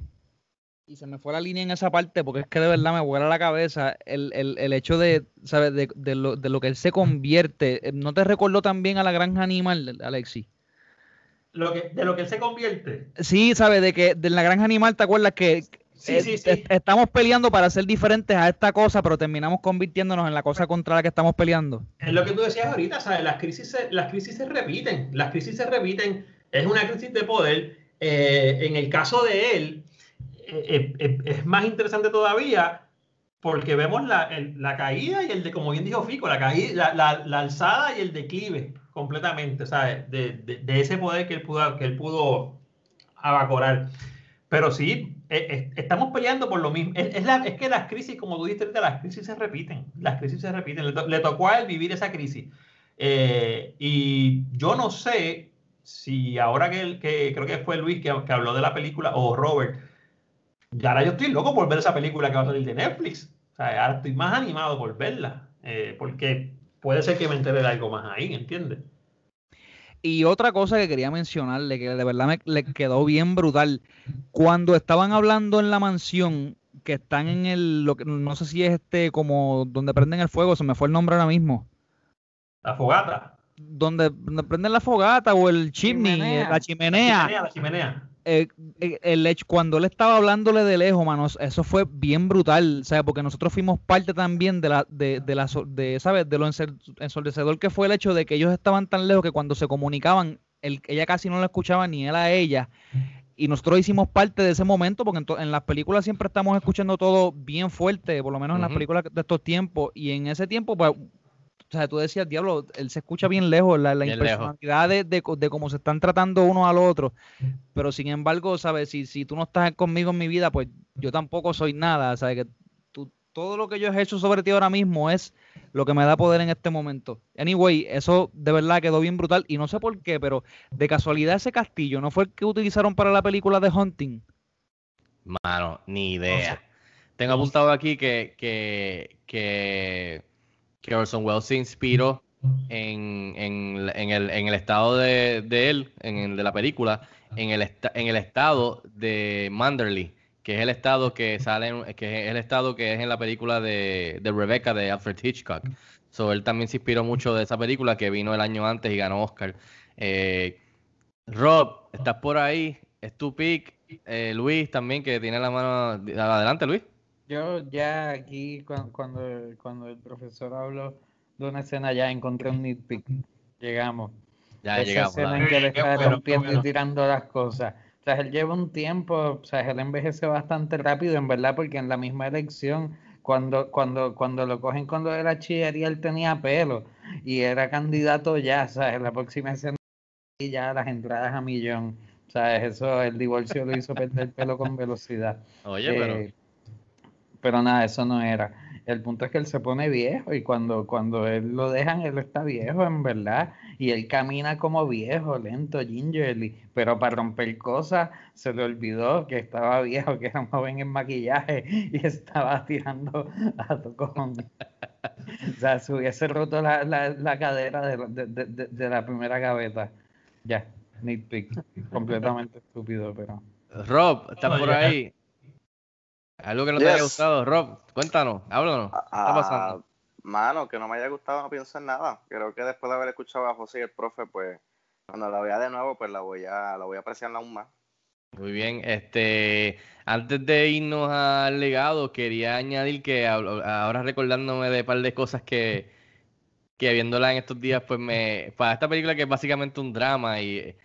[SPEAKER 9] Y se me fue la línea en esa parte porque es que de verdad me vuela la cabeza el, el, el hecho de, ¿sabes? De, de lo, de lo que él se convierte. ¿No te recordó también a la granja animal, Alexi?
[SPEAKER 6] Lo que, de lo que él se convierte.
[SPEAKER 9] Sí, ¿sabes? De que de la granja animal, ¿te acuerdas que
[SPEAKER 6] Sí,
[SPEAKER 9] eh,
[SPEAKER 6] sí, sí.
[SPEAKER 9] est- estamos peleando para ser diferentes a esta cosa, pero terminamos convirtiéndonos en la cosa contra la que estamos peleando?
[SPEAKER 6] Es lo que tú decías ahorita, ¿sabes? Las crisis se, las crisis se repiten, las crisis se repiten, es una crisis de poder. Eh, en el caso de él, eh, eh, eh, es más interesante todavía porque vemos la, el- la caída y el de, como bien dijo Fico, la, caída, la, la- la alzada y el declive completamente, ¿sabes? De, de- de ese poder que él pudo, que él pudo abacorar. Pero sí, estamos peleando por lo mismo. Es, la- es que las crisis, como tú dijiste ahorita, las crisis se repiten. Las crisis se repiten. Le, to- le tocó a él vivir esa crisis. Eh, y yo no sé si ahora que, que creo que fue Luis que, que habló de la película, o Robert, y ahora yo estoy loco por ver esa película que va a salir de Netflix. O sea, ahora estoy más animado por verla. eh, porque puede ser que me entere de algo más ahí, ¿entiendes?
[SPEAKER 9] Y otra cosa que quería mencionarle, que de verdad me le quedó bien brutal, cuando estaban hablando en la mansión, que están en el, lo que, no sé si es este, como donde prenden el fuego, se me fue el nombre ahora mismo,
[SPEAKER 6] La fogata.
[SPEAKER 9] donde, donde prenden la fogata o el chimney,
[SPEAKER 8] Chimenea.
[SPEAKER 9] la chimenea.
[SPEAKER 6] La chimenea, la chimenea.
[SPEAKER 9] Eh, eh, el hecho, cuando él estaba hablándole de lejos, manos, eso fue bien brutal, ¿sabes? Porque nosotros fuimos parte también de la, de, de la, de, ¿sabes? De lo ensordecedor que fue el hecho de que ellos estaban tan lejos que cuando se comunicaban, él- ella casi no lo escuchaba ni él a ella. Y nosotros hicimos parte de ese momento, porque en, las películas siempre estamos escuchando todo bien fuerte, por lo menos en las películas de estos tiempos. Y en ese tiempo, pues, o sea, tú decías, diablo, él se escucha bien lejos, la, la
[SPEAKER 5] Bien lejos.
[SPEAKER 9] impersonalidad de, de, co- de cómo se están tratando uno al otro. Pero sin embargo, ¿sabes? Si, si tú no estás conmigo en mi vida, pues yo tampoco soy nada, ¿sabes? Que tú, todo lo que yo he hecho sobre ti ahora mismo es lo que me da poder en este momento. Anyway, eso de verdad quedó bien brutal y no sé por qué, pero de casualidad ese castillo no fue el que utilizaron para la película de Hunting.
[SPEAKER 5] Mano, ni idea. Tengo apuntado aquí que, que, que, que Orson Welles se inspiró en, en, en el, en el estado de, de él, en el de la película, en el, en el estado de Manderley, que es el estado que sale, en- que es el estado que es en la película de, de Rebecca de Alfred Hitchcock. So, él también se inspiró mucho de esa película que vino el año antes y ganó Oscar. Eh, Rob, ¿estás por ahí? Es tu pick. Eh, Luis también, que tiene la mano. Adelante, Luis.
[SPEAKER 8] Yo ya aquí, cuan- cuando, cuando el profesor habló de una escena, ya encontré un nitpick. Llegamos.
[SPEAKER 5] Ya
[SPEAKER 8] Esa
[SPEAKER 5] llegamos.
[SPEAKER 8] escena en que él
[SPEAKER 6] Qué
[SPEAKER 8] está
[SPEAKER 6] bueno,
[SPEAKER 8] rompiendo
[SPEAKER 6] bueno.
[SPEAKER 8] y tirando las cosas. O sea, él lleva un tiempo, o sea, él envejece bastante rápido, en verdad, porque en la misma elección, cuando, cuando, cuando lo cogen cuando era chillería, él tenía pelo y era candidato ya, ¿sabes? En la próxima escena y ya las entradas a millón. ¿Sabes? Eso, el divorcio lo hizo perder pelo con velocidad.
[SPEAKER 5] Oye.
[SPEAKER 8] Eh, pero nada, eso no era. El punto es que él se pone viejo y cuando, cuando él lo dejan, él está viejo, en verdad. Y él camina como viejo, lento, gingerly. Pero para romper cosas, se le olvidó que estaba viejo, que era un joven en maquillaje y estaba tirando a tocón. O sea, se hubiese roto la, la, la cadera de, la- de, de- de- la primera gaveta. Ya, nitpick. Completamente estúpido, pero.
[SPEAKER 5] Rob, ¿estás por ahí? Algo que no te haya gustado, Rob. Cuéntanos, háblanos. ¿Qué está
[SPEAKER 7] Ah,
[SPEAKER 5] pasando?
[SPEAKER 7] mano, que no me haya gustado, no pienso en nada. Creo que después de haber escuchado a José y el profe, pues cuando la vea de nuevo, pues la voy a, la voy a apreciar aún más.
[SPEAKER 5] Muy bien, este, antes de irnos al legado, quería añadir que ahora recordándome de un par de cosas que, que viéndola en estos días, pues me, para esta película que es básicamente un drama y,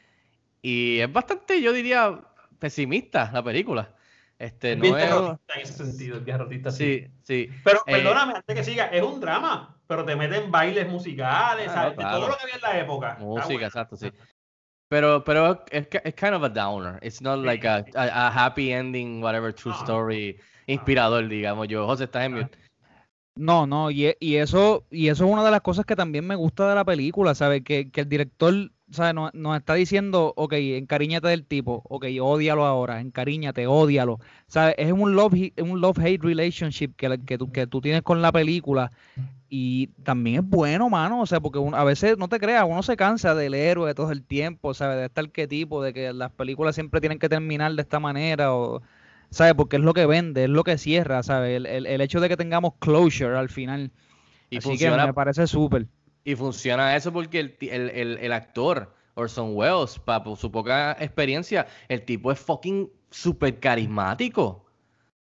[SPEAKER 5] y es bastante, yo diría, pesimista la película. Este,
[SPEAKER 6] terrorista en ese sentido, bien terrorista, sí.
[SPEAKER 5] sí, sí.
[SPEAKER 6] Pero
[SPEAKER 5] Eh,
[SPEAKER 6] perdóname, antes que siga, es un drama, pero te meten bailes musicales,
[SPEAKER 5] Ah,
[SPEAKER 6] ¿sabes?
[SPEAKER 5] claro.
[SPEAKER 6] todo lo que había en la época.
[SPEAKER 5] Música,
[SPEAKER 6] bueno.
[SPEAKER 5] exacto, sí. Pero, pero es, kind of a downer. It's not like a, a, a happy ending, whatever, true
[SPEAKER 6] No.
[SPEAKER 5] story, inspirador, digamos yo. José, estás en
[SPEAKER 6] Ah.
[SPEAKER 5] mute.
[SPEAKER 9] No, no, y, y eso, y eso es una de las cosas que también me gusta de la película, ¿sabes? Que, que el director, Nos, nos está diciendo, ok, encariñate del tipo, ok, ódialo ahora, encariñate, ódialo, ¿sabes? Es un love, hi- un love-hate relationship que, que, tú, que tú tienes con la película y también es bueno, mano, o sea, porque uno- a veces, no te creas, uno se cansa del héroe todo el tiempo, ¿sabes? De estar qué tipo, de que las películas siempre tienen que terminar de esta manera o... ¿sabes? Porque es lo que vende, es lo que cierra, ¿sabes? El, el- el hecho de que tengamos closure al final.
[SPEAKER 5] Y
[SPEAKER 9] Así
[SPEAKER 5] funciona,
[SPEAKER 9] que me parece súper.
[SPEAKER 5] Y funciona eso porque el, el, el, el actor, Orson Welles, para su poca experiencia, el tipo es fucking súper carismático.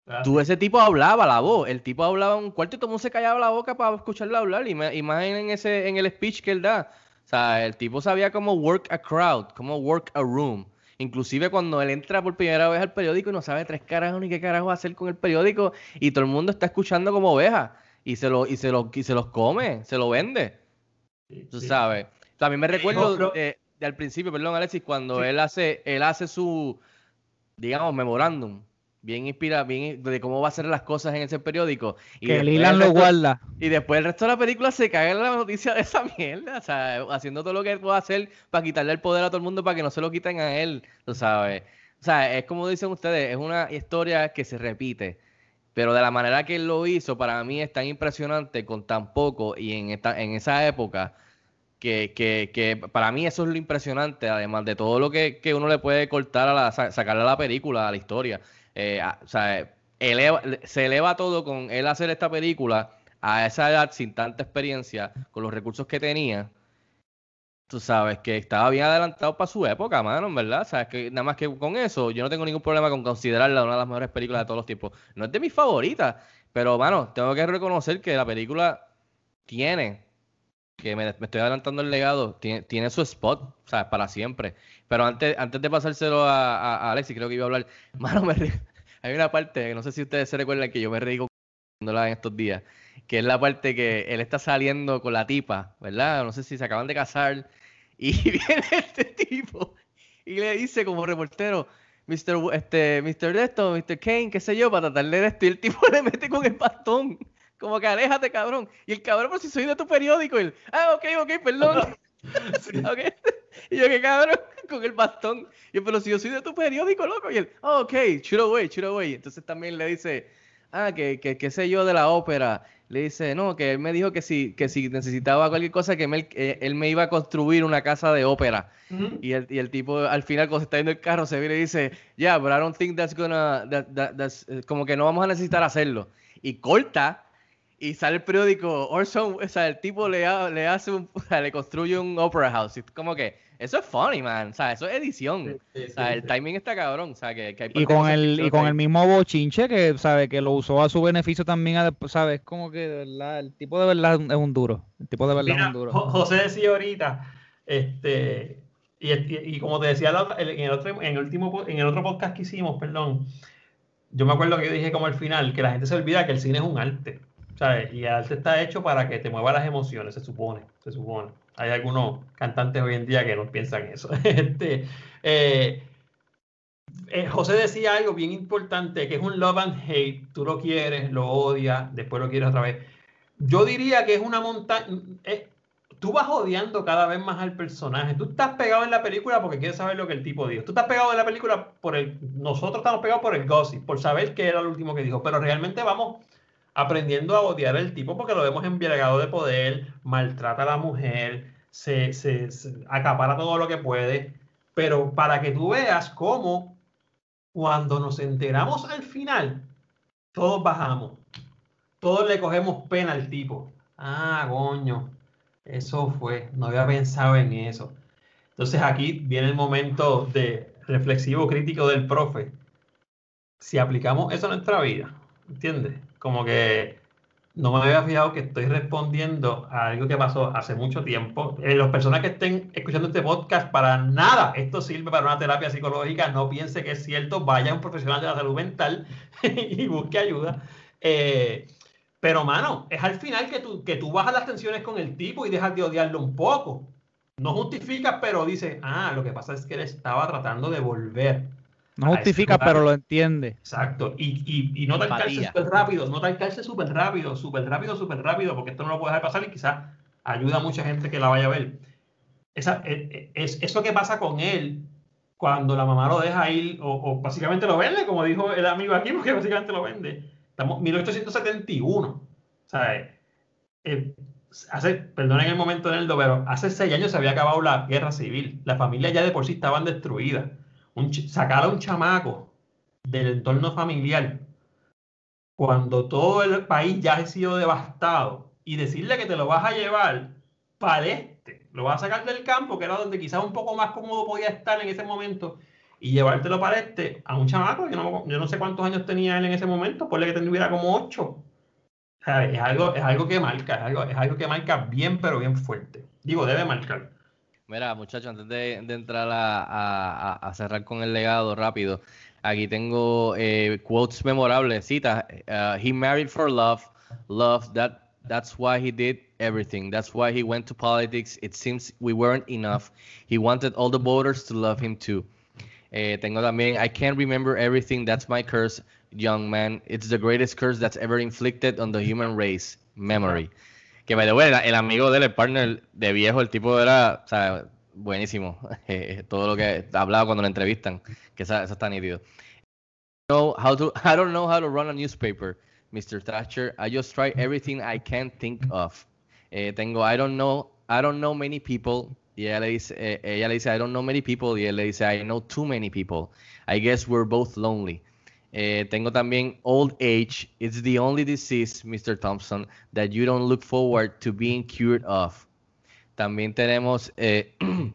[SPEAKER 6] Ah,
[SPEAKER 5] Tú, ese tipo hablaba la voz, el tipo hablaba en un cuarto y todo el mundo se callaba la boca para escucharlo hablar. Y, ma- y más en, ese, en el speech que él da. O sea, el tipo sabía cómo work a crowd, cómo work a room. Inclusive cuando él entra por primera vez al periódico y no sabe tres carajos ni qué carajo hacer con el periódico y todo el mundo está escuchando como oveja y se lo, y se lo, y se los come, se lo vende.
[SPEAKER 6] Sí,
[SPEAKER 5] Tú
[SPEAKER 6] sí.
[SPEAKER 5] sabes. También me recuerdo
[SPEAKER 6] pero-
[SPEAKER 5] de, de al principio, perdón, Alexis, cuando
[SPEAKER 6] Sí.
[SPEAKER 5] él hace, él hace su, digamos, memorándum, bien inspira, bien de cómo va a hacer las cosas en ese periódico. Y
[SPEAKER 9] Que
[SPEAKER 5] el
[SPEAKER 9] lo guarda.
[SPEAKER 5] Y después el resto de la película se cae en la noticia de esa mierda, o sea, haciendo todo lo que él puede hacer para quitarle el poder a todo el mundo para que no se lo quiten a él, tú sabes. O sea, es como dicen ustedes, es una historia que se repite. Pero de la manera que él lo hizo, para mí es tan impresionante con tan poco y en, esta, en esa época que, que, para mí eso es lo impresionante, además de todo lo que, que uno le puede cortar a la, sa- sacarle a la película, a la historia. Eh, o sea, se eleva todo con él hacer esta película a esa edad sin tanta experiencia, con los recursos que tenía. Tú sabes, que estaba bien adelantado para su época, mano, verdad. Sabes que nada más que con eso, yo no tengo ningún problema con considerarla una de las mejores películas de todos los tiempos. No es de mis favoritas, pero, mano, tengo que reconocer que la película tiene, que me, estoy adelantando el legado, tiene, su spot, ¿sabes? Para siempre. Pero antes, antes de pasárselo a, a, Alexis, creo que iba a hablar, mano, me. Hay una parte, no sé si ustedes se recuerdan que yo me reí viéndola en estos días, que es la parte que él está saliendo con la tipa, ¿verdad? No sé si se acaban de casar y viene este tipo y le dice como reportero, Mr. Este, Mr. Desto, Mr. Kane, qué sé yo, para tratarle de esto. Y el tipo le mete con el bastón. Como que aléjate, cabrón. Y el cabrón, pues si soy de tu periódico, y él, ah, ok, ok, perdón. Okay. Y yo, qué cabrón, con el bastón. Y yo, pero si yo soy de tu periódico, loco. Y él, oh, ok, shoot away, shoot away. Entonces también le dice, ah, que, que, qué sé yo de la ópera. Le dice, no, que él me dijo que si, que si necesitaba cualquier cosa, que él, eh, él me iba a construir una casa de ópera. Uh -huh. y, el, y, el, tipo al final, cuando está yendo el carro, se viene y dice, yeah, but I don't think that's gonna, that, that, that's, eh, como que no vamos a necesitar hacerlo. Y corta, y sale el periódico, Orson, o sea, el tipo le, le hace un, o sea, le construye un opera house. Y como que, eso es funny, man. O sea, eso es edición. Sí, sí, o sea, sí, el timing está cabrón. O sea, que, que hay
[SPEAKER 9] y con el y con el mismo bochinche que sabe que lo usó a su beneficio también, sabes, como que de verdad, el tipo de verdad es un duro. El tipo de verdad
[SPEAKER 6] Mira,
[SPEAKER 9] es un duro.
[SPEAKER 6] José decía ahorita, este, y, y, y como te decía en el otro, en el último, en el otro podcast que hicimos, perdón, yo me acuerdo que yo dije como al final que la gente se olvida que el cine es un arte. ¿Sabes? Y el arte está hecho para que te mueva las emociones, se supone, se supone. Hay algunos cantantes hoy en día que no piensan eso. este, eh, eh, José decía algo bien importante, que es un love and hate. Tú lo quieres, lo odias, después lo quieres otra vez. Yo diría que es una montaña... tú vas odiando cada vez más al personaje. Tú estás pegado en la película porque quieres saber lo que el tipo dijo. Tú estás pegado en la película por el... Nosotros estamos pegados por el gossip, por saber qué era lo último que dijo. Pero realmente vamos aprendiendo a odiar al tipo porque lo vemos embriagado de poder, maltrata a la mujer, se, se, se, acapara todo lo que puede, pero para que tú veas cómo cuando nos enteramos al final, todos bajamos, todos le cogemos pena al tipo. Ah, coño, eso fue, no había pensado en eso. Entonces aquí viene el momento de reflexivo crítico del profe. Si aplicamos eso a nuestra vida, ¿entiendes? Como que no me había fijado que estoy respondiendo a algo que pasó hace mucho tiempo. Eh, las personas que estén escuchando este podcast, para nada, esto sirve para una terapia psicológica, no piense que es cierto, vaya a un profesional de la salud mental y busque ayuda. Eh, pero, mano, es al final que tú, que tú bajas las tensiones con el tipo y dejas de odiarlo un poco. No justificas, pero dices, ah, lo que pasa es que él estaba tratando de volver.
[SPEAKER 9] No justifica, pero lo entiende.
[SPEAKER 6] Exacto. Y, y, y no talcarse súper rápido, no talcarse súper rápido, súper rápido, súper rápido, porque esto no lo puede dejar pasar y quizás ayuda a mucha gente que la vaya a ver. Esa, es, es, eso que pasa con él cuando la mamá lo deja ir, o, o, básicamente lo vende, como dijo el amigo aquí, porque básicamente lo vende. Estamos 1871. O sea, eh, hace, perdonen el momento en el pero hace seis años se había acabado la guerra civil. La familia ya de por sí estaban destruidas sacar a un chamaco del entorno familiar cuando todo el país ya ha sido devastado y decirle que te lo vas a llevar para este, lo vas a sacar del campo, que era donde quizás un poco más cómodo podía estar en ese momento, y llevártelo para este, a un chamaco, yo no, sé cuántos años tenía él en ese momento, ponle que tuviera como ocho. Es, algo, que marca, algo, es algo que marca bien, pero bien fuerte. Digo, debe marcar.
[SPEAKER 5] Mira, muchachos, antes de, entrar a, cerrar con el legado rápido, aquí tengo eh, quotes memorables, citas. Uh, he married for love, love, that, that's why he did everything. That's why he went to politics. It seems we weren't enough. He wanted all the voters to love him too. Eh, tengo también, I can't remember everything, that's my curse, young man. It's the greatest curse that's ever inflicted on the human race, memory. Que by the way, el amigo del partner de viejo, el tipo era, o sea, buenísimo. Todo lo que hablaba cuando lo entrevistan, que eso, eso está nítido. No, how to, I don't know how to run a newspaper, Mr. Thatcher. I just try everything I can think of. Eh, tengo, I don't know, I don't know many people. Y ella le, dice, eh, ella le dice, I don't know many people. Y él le dice, I know too many people. I guess we're both lonely. Eh, tengo también old age. It's the only disease, Mr. Thompson, that you don't look forward to being cured of. También tenemos, eh,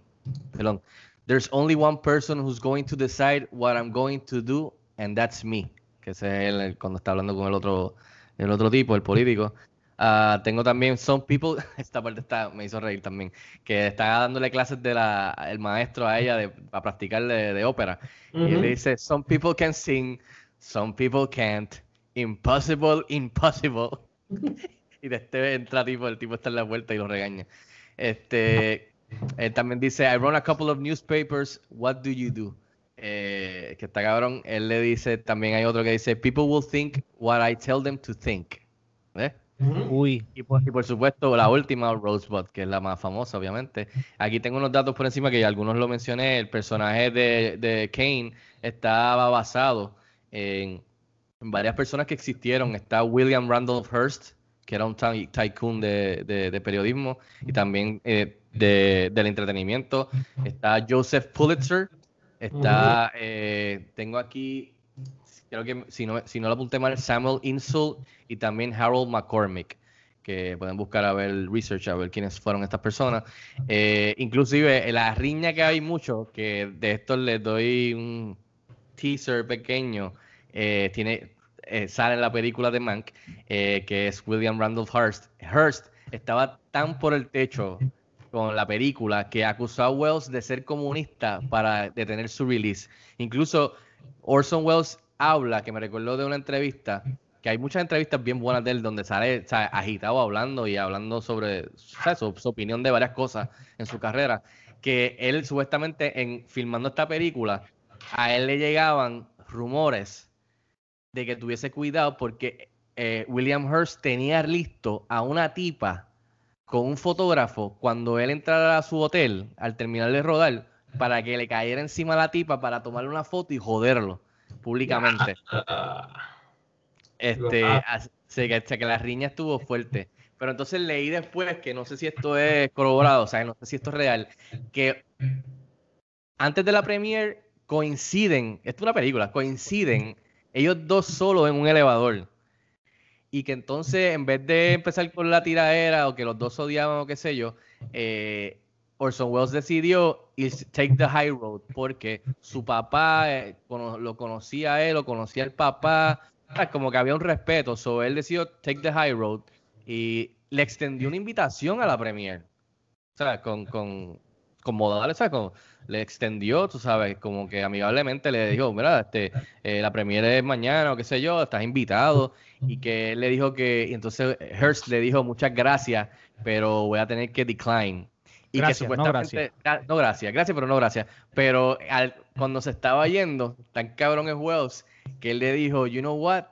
[SPEAKER 5] perdón, There's only one person who's going to decide what I'm going to do, and that's me. Que es el, cuando está hablando con el otro, el otro tipo, el político. Ah, tengo también Some People, esta parte está, me hizo reír también, que está dándole clases de la, el maestro a ella de, para practicar de, de ópera. Y él le dice, Some people can sing, some people can't. Impossible, impossible. y de este entra tipo, el tipo está en la vuelta y lo regaña. Este, él también dice, I run a couple of newspapers, what do you do? Eh, que está cabrón. Él le dice, también hay otro que dice, people will think what I tell them to think. ¿Ves?
[SPEAKER 9] Uy.
[SPEAKER 5] Y por, y por supuesto, la última, Rosebud, que es la más famosa, obviamente. Aquí tengo unos datos por encima que algunos lo mencioné. El personaje de, de Kane estaba basado en, varias personas que existieron. Está William Randolph Hearst, que era un ty- tycoon de, de- de periodismo y también eh, de- del entretenimiento. Está Joseph Pulitzer. Está, eh, tengo aquí, creo que si no, si no lo apunté mal, Samuel Insull y también Harold McCormick, que pueden buscar a ver el research, a ver quiénes fueron estas personas. Eh, inclusive la riña que hay mucho, que de esto les doy un teaser pequeño, eh, tiene, eh, sale en la película de Mank, eh, que es William Randolph Hearst. Hearst estaba tan por el techo con la película que acusó a Wells de ser comunista para detener su release. Incluso Orson Welles habla, que me recordó de una entrevista, que hay muchas entrevistas bien buenas de él donde sale sea, agitado hablando y hablando sobre su, su opinión de varias cosas en su carrera, que él supuestamente en filmando esta película, a él le llegaban rumores de que tuviese cuidado porque eh, William Hearst tenía listo a una tipa con un fotógrafo cuando él entrara a su hotel al terminar de rodar para que le cayera encima a la tipa para tomarle una foto y joderlo públicamente. Este,
[SPEAKER 6] Ah.
[SPEAKER 5] así que, así que la riña estuvo fuerte. Pero entonces leí después, que no sé si esto es corroborado, o sea, no sé si esto es real, que antes de la premiere coinciden, esto es una película, coinciden ellos dos solos en un elevador. Y que entonces, en vez de empezar con la tiradera o que los dos odiaban o qué sé yo, eh, Orson Welles decidió take the high road porque su papá eh, lo conocía a él, lo conocía el papá, ah, como que había un respeto. So él decidió take the high road y le extendió una invitación a la premiere. O sea, con, con modales, ¿sabes? Con- le extendió, tú sabes, como que amigablemente le dijo, mira, este, eh, la premiere es mañana o qué sé yo, estás invitado. Y que él le dijo que, y entonces Hearst le dijo muchas gracias, pero voy a tener que decline. Y
[SPEAKER 9] Gracias,
[SPEAKER 5] que
[SPEAKER 9] no
[SPEAKER 5] supuestamente, no gracias, gracias, pero no gracias. Pero al- cuando se estaba yendo, tan cabrón es Wells, que él le dijo, you know what,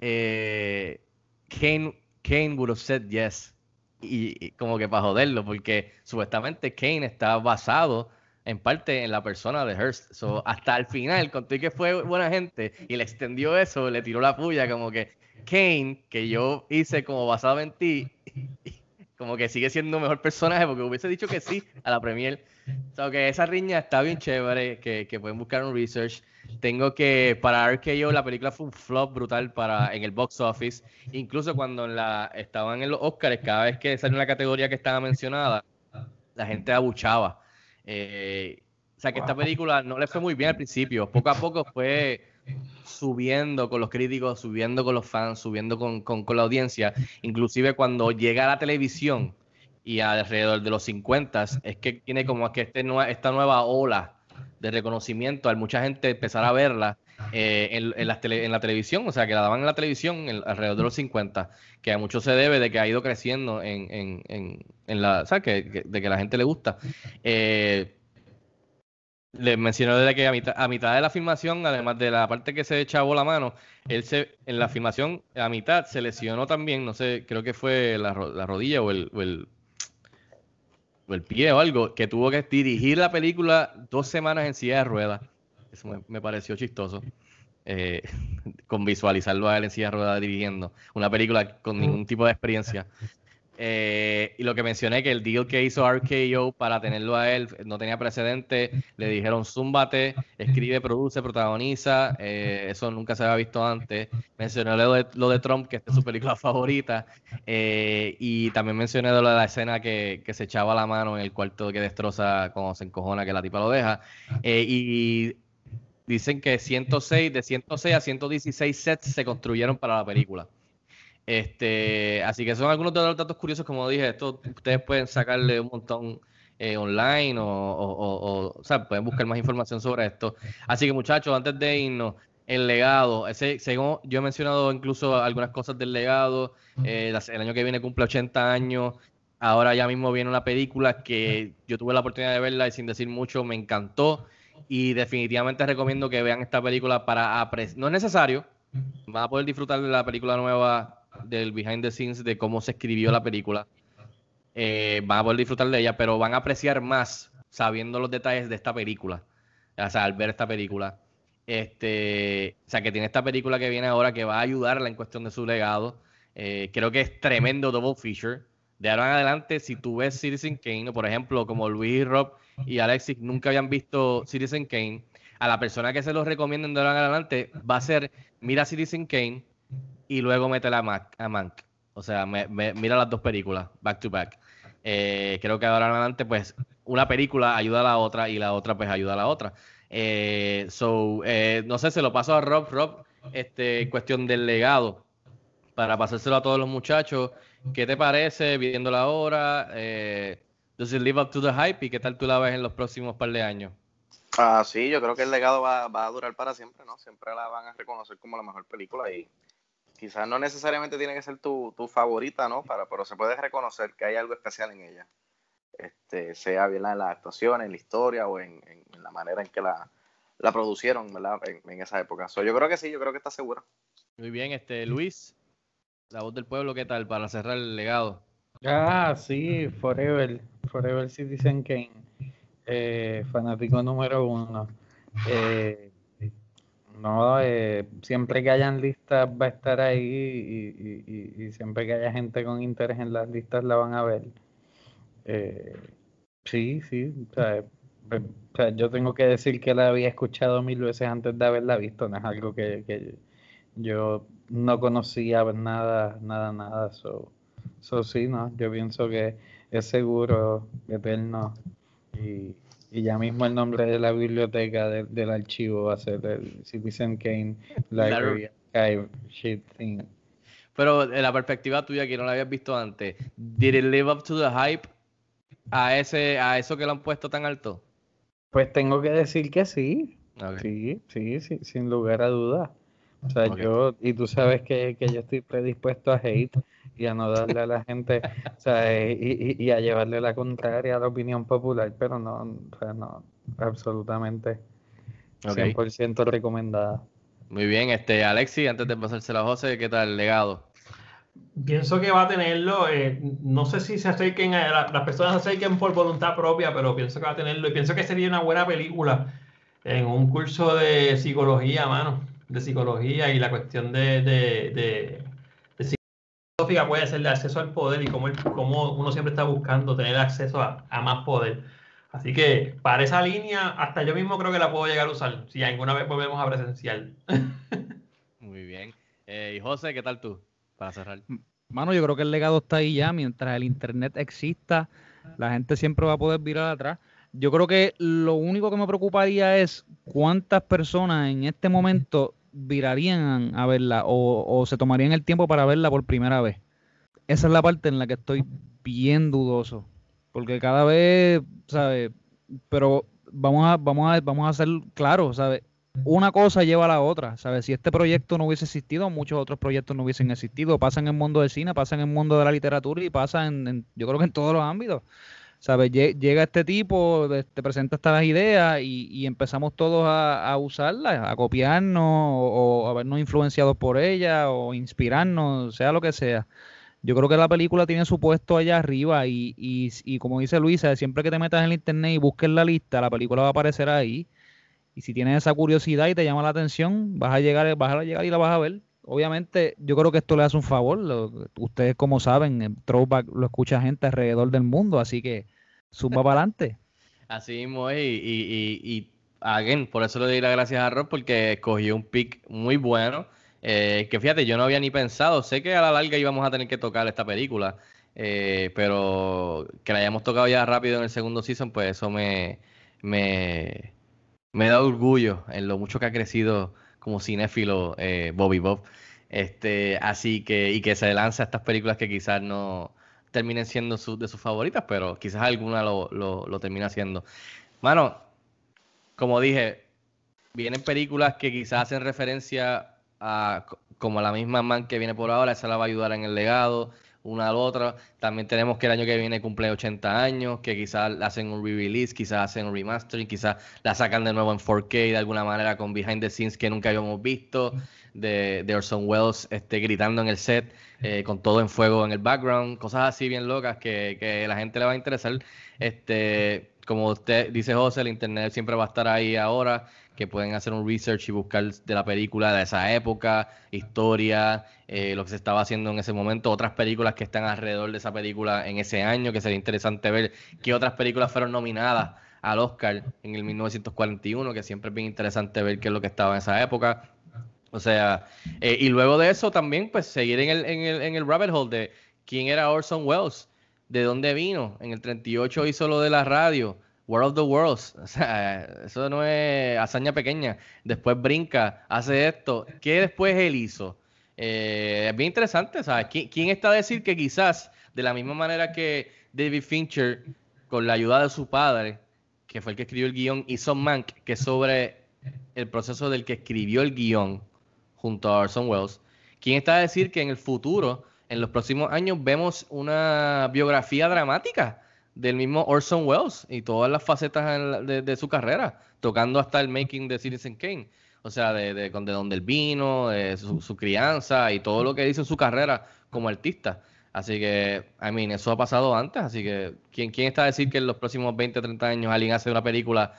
[SPEAKER 5] eh, Kane, Kane would have said yes. Y, y como que para joderlo, porque supuestamente Kane está basado en parte en la persona de Hearst. So, hasta el final, conté que fue buena gente y le extendió eso, le tiró la puya, como que Kane, que yo hice como basado en ti, como que sigue siendo mejor personaje porque hubiese dicho que sí a la premier. O sea, que esa riña está bien chévere, que, que pueden buscar un research. Tengo que, para RKO, la película fue un flop brutal para, en el box office. Incluso cuando en la, estaban en los Oscars, cada vez que salió una categoría que estaba mencionada, la gente abuchaba. Eh, o sea, que esta película no le fue muy bien al principio. Poco a poco fue subiendo con los críticos, subiendo con los fans, subiendo con, con- con la audiencia. Inclusive cuando llega a la televisión y alrededor de los 50 es que tiene como que este esta nueva ola de reconocimiento al mucha gente empezar a verla eh, en, las tele- en la televisión, o sea, que la daban en la televisión alrededor de los 50, que a mucho se debe de que ha ido creciendo en, la, que, que- de que la gente le gusta. Eh, les mencioné desde que a mitad, a mitad de la filmación, además de la parte que se echabó la mano, él se, en la filmación, a mitad, se lesionó también, no sé, creo que fue la, la rodilla o el, o el, o el pie o algo, que tuvo que dirigir la película dos semanas en silla de ruedas. Eso me, me pareció chistoso. eh, con visualizarlo a él en silla de ruedas dirigiendo una película con ningún tipo de experiencia. Eh, y lo que mencioné, que el deal que hizo RKO para tenerlo a él no tenía precedente. Le dijeron, zúmbate, escribe, produce, protagoniza. Eh, eso nunca se había visto antes. Mencioné lo de, Trump, que es su película favorita. Eh, y también mencioné lo de la escena que, que, se echaba la mano en el cuarto que destroza cuando se encojona, que la tipa lo deja. y dicen que 106, de 106 a 116 sets se construyeron para la película. Este, así que son algunos de los datos curiosos, como dije, esto ustedes pueden sacarle un montón eh, online o, o, sea, pueden buscar más información sobre esto. Así que muchachos, antes de irnos, el legado, ese, según yo he mencionado incluso algunas cosas del legado, eh, el año que viene cumple 80 años, ahora ya mismo viene una película que yo tuve la oportunidad de verla y sin decir mucho me encantó y definitivamente recomiendo que vean esta película para apreciar, no es necesario, van a poder disfrutar de la película nueva del behind the scenes de cómo se escribió la película. Eh, van a poder disfrutar de ella, pero van a apreciar más sabiendo los detalles de esta película. O sea, al ver esta película. Este, o sea, que tiene esta película que viene ahora que va a ayudarla en cuestión de su legado. Eh, creo que es tremendo double feature. De ahora en adelante, si tú ves Citizen Kane, por ejemplo, como Luis y Rob y Alexis nunca habían visto Citizen Kane, a la persona que se los recomienden de ahora en adelante va a ser mira Citizen Kane, y luego mete a, Mac, a Mank. O sea, mira las dos películas, back to back. Eh, creo que ahora en adelante, pues, una película ayuda a la otra y la otra, pues, ayuda a la otra. Eh, so, eh, no sé, se lo paso a Rob. Rob, este, cuestión del legado, para pasárselo a todos los muchachos. ¿Qué te parece viéndola ahora? Eh, does it live up to the hype? ¿Y qué tal tú la ves en los próximos par de años?
[SPEAKER 7] Ah, sí, yo creo que el legado va, va a durar para siempre, ¿no? Siempre la van a reconocer como la mejor película y quizás no necesariamente tiene que ser tu, favorita, ¿no? Para, pero se puede reconocer que hay algo especial en ella. Este, sea bien en las actuaciones, en la historia o en, la manera en que la, la producieron, ¿verdad? En, esa época. yo creo que sí, yo creo que está seguro.
[SPEAKER 5] Muy bien, este Luis, la voz del pueblo, ¿qué tal? Para cerrar el legado.
[SPEAKER 8] Ah, sí, Forever, Forever Citizen Kane, eh, fanático número uno. Eh, no, eh, siempre que hayan listas va a estar ahí y, siempre que haya gente con interés en las listas la van a ver. Eh, sí, sí, eh, o sea, yo tengo que decir que la había escuchado mil veces antes de haberla visto, no es algo que, yo no conocía nada, nada, nada. Eso so, sí, no, yo pienso que es seguro, eterno y y ya mismo el nombre de la biblioteca del archivo va a ser el Citizen Kane Library Archive Shit Thing.
[SPEAKER 5] Pero en la perspectiva tuya, que no la habías visto antes, ¿did it live up to the hype a, ese, a eso que lo han puesto tan alto?
[SPEAKER 8] Pues tengo que decir que sí. Sí, sí, sí, sin lugar a dudas. O sea, yo, y tú sabes que, que yo estoy predispuesto a hate y a no darle a la gente, o sea, y, y, a llevarle la contraria a la opinión popular, pero no, o sea, no, absolutamente 100% recomendada.
[SPEAKER 5] Muy bien, este Alexi, antes de pasársela a José, ¿qué tal el legado?
[SPEAKER 6] Pienso que va a tenerlo, eh, no sé si se acerquen, a, las personas se acerquen por voluntad propia, pero pienso que va a tenerlo y pienso que sería una buena película en un curso de psicología, mano, de psicología y la cuestión de, de puede ser de acceso al poder y cómo, cómo uno siempre está buscando tener acceso a, más poder. Así que para esa línea, hasta yo mismo creo que la puedo llegar a usar, si alguna vez volvemos a presencial.
[SPEAKER 5] Muy bien. Eh, y José, ¿qué tal tú? Para cerrar.
[SPEAKER 9] Mano, yo creo que el legado está ahí ya. Mientras el Internet exista, la gente siempre va a poder virar atrás. Yo creo que lo único que me preocuparía es cuántas personas en este momento virarían a verla o, se tomarían el tiempo para verla por primera vez. Esa es la parte en la que estoy bien dudoso. Porque cada vez, ¿sabes? Pero vamos a, vamos a, vamos a ser claros, ¿sabes? Una cosa lleva a la otra, ¿sabes? Si este proyecto no hubiese existido, muchos otros proyectos no hubiesen existido. Pasan en el mundo del cine, pasan en el mundo de la literatura y pasan en yo creo que en todos los ámbitos. ¿Sabes? Llega este tipo, te presenta estas ideas y, empezamos todos a, usarlas, a copiarnos o, a vernos influenciados por ella o inspirarnos, sea lo que sea. Yo creo que la película tiene su puesto allá arriba y, y, como dice Luisa, siempre que te metas en el internet y busques la lista, la película va a aparecer ahí. Y si tienes esa curiosidad y te llama la atención, vas a llegar, vas a llegar y la vas a ver. Obviamente yo creo que esto le hace un favor. Lo- ustedes como saben, en Throwback lo escucha gente alrededor del mundo, así que suma para adelante.
[SPEAKER 5] Así mismo y, y, y, y, again, por eso le doy las gracias a Rob, porque escogió un pick muy bueno. eh, que fíjate, yo no había ni pensado, sé que a la larga íbamos a tener que tocar esta película, eh, pero que la hayamos tocado ya rápido en el segundo season, pues eso me, me, me da orgullo en lo mucho que ha crecido como cinéfilo eh, Bobby Bob. Este, así que, y que se lanza estas películas que quizás no terminen siendo su- de sus favoritas, pero quizás alguna lo, lo, lo termina haciendo. Mano, como dije, vienen películas que quizás hacen referencia a co- como la misma man que viene por ahora, esa la va a ayudar en el legado, una al otra. También tenemos que el año que viene cumple 80 años, que quizás hacen un re-release, quizás hacen un remastering, quizás la sacan de nuevo en 4K de alguna manera con behind the scenes que nunca habíamos visto, de, Orson Welles este, gritando en el set, eh, con todo en fuego en el background, cosas así bien locas que, que a la gente le va a interesar. Este, como usted dice José, el internet siempre va a estar ahí ahora, que pueden hacer un research y buscar de la película de esa época, historia, eh, lo que se estaba haciendo en ese momento, otras películas que están alrededor de esa película en ese año, que sería interesante ver qué otras películas fueron nominadas al Oscar en el 1941, que siempre es bien interesante ver qué es lo que estaba en esa época. O sea, eh, y luego de eso también, pues seguir en el, en el, en el rabbit hole de quién era Orson Welles, de dónde vino. En el 38 hizo lo de la radio, War of the Worlds. O sea, eso no es hazaña pequeña. Después brinca, hace esto. ¿Qué después él hizo? Eh, es bien interesante, ¿sabes? ¿Quién, está a decir que quizás, de la misma manera que David Fincher, con la ayuda de su padre, que fue el que escribió el guion, hizo Mank, que es sobre el proceso del que escribió el guion junto a Orson Welles. ¿Quién está a decir que en el futuro, en los próximos años, vemos una biografía dramática del mismo Orson Welles y todas las facetas la- de, su carrera, tocando hasta el making de Citizen Kane? O sea, de, de, de dónde él vino, de su, su crianza y todo lo que hizo en su carrera como artista. Así que, I mean, eso ha pasado antes, así que, ¿quién, quién está a decir que en los próximos 20, 30 años alguien hace una película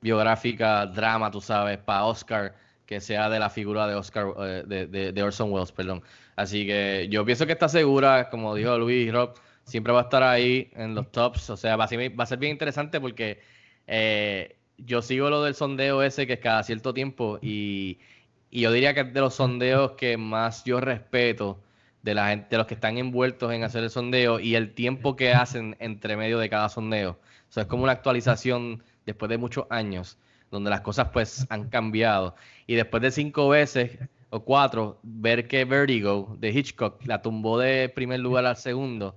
[SPEAKER 5] biográfica, drama, tú sabes, para Oscar, que sea de la figura de Oscar, eh, de, de- de Orson Welles, perdón. Así que yo pienso que está segura, como dijo Luis Rob, siempre va a estar ahí en los tops. O sea, va a ser, bien interesante porque eh, yo sigo lo del sondeo ese que es cada cierto tiempo y, y yo diría que es de los sondeos que más yo respeto de la gente, de los que están envueltos en hacer el sondeo y el tiempo que hacen entre medio de cada sondeo. O sea, es como una actualización después de muchos años, donde las cosas pues han cambiado. Y después de cinco veces o cuatro, ver que Vertigo de Hitchcock la tumbó de primer lugar al segundo,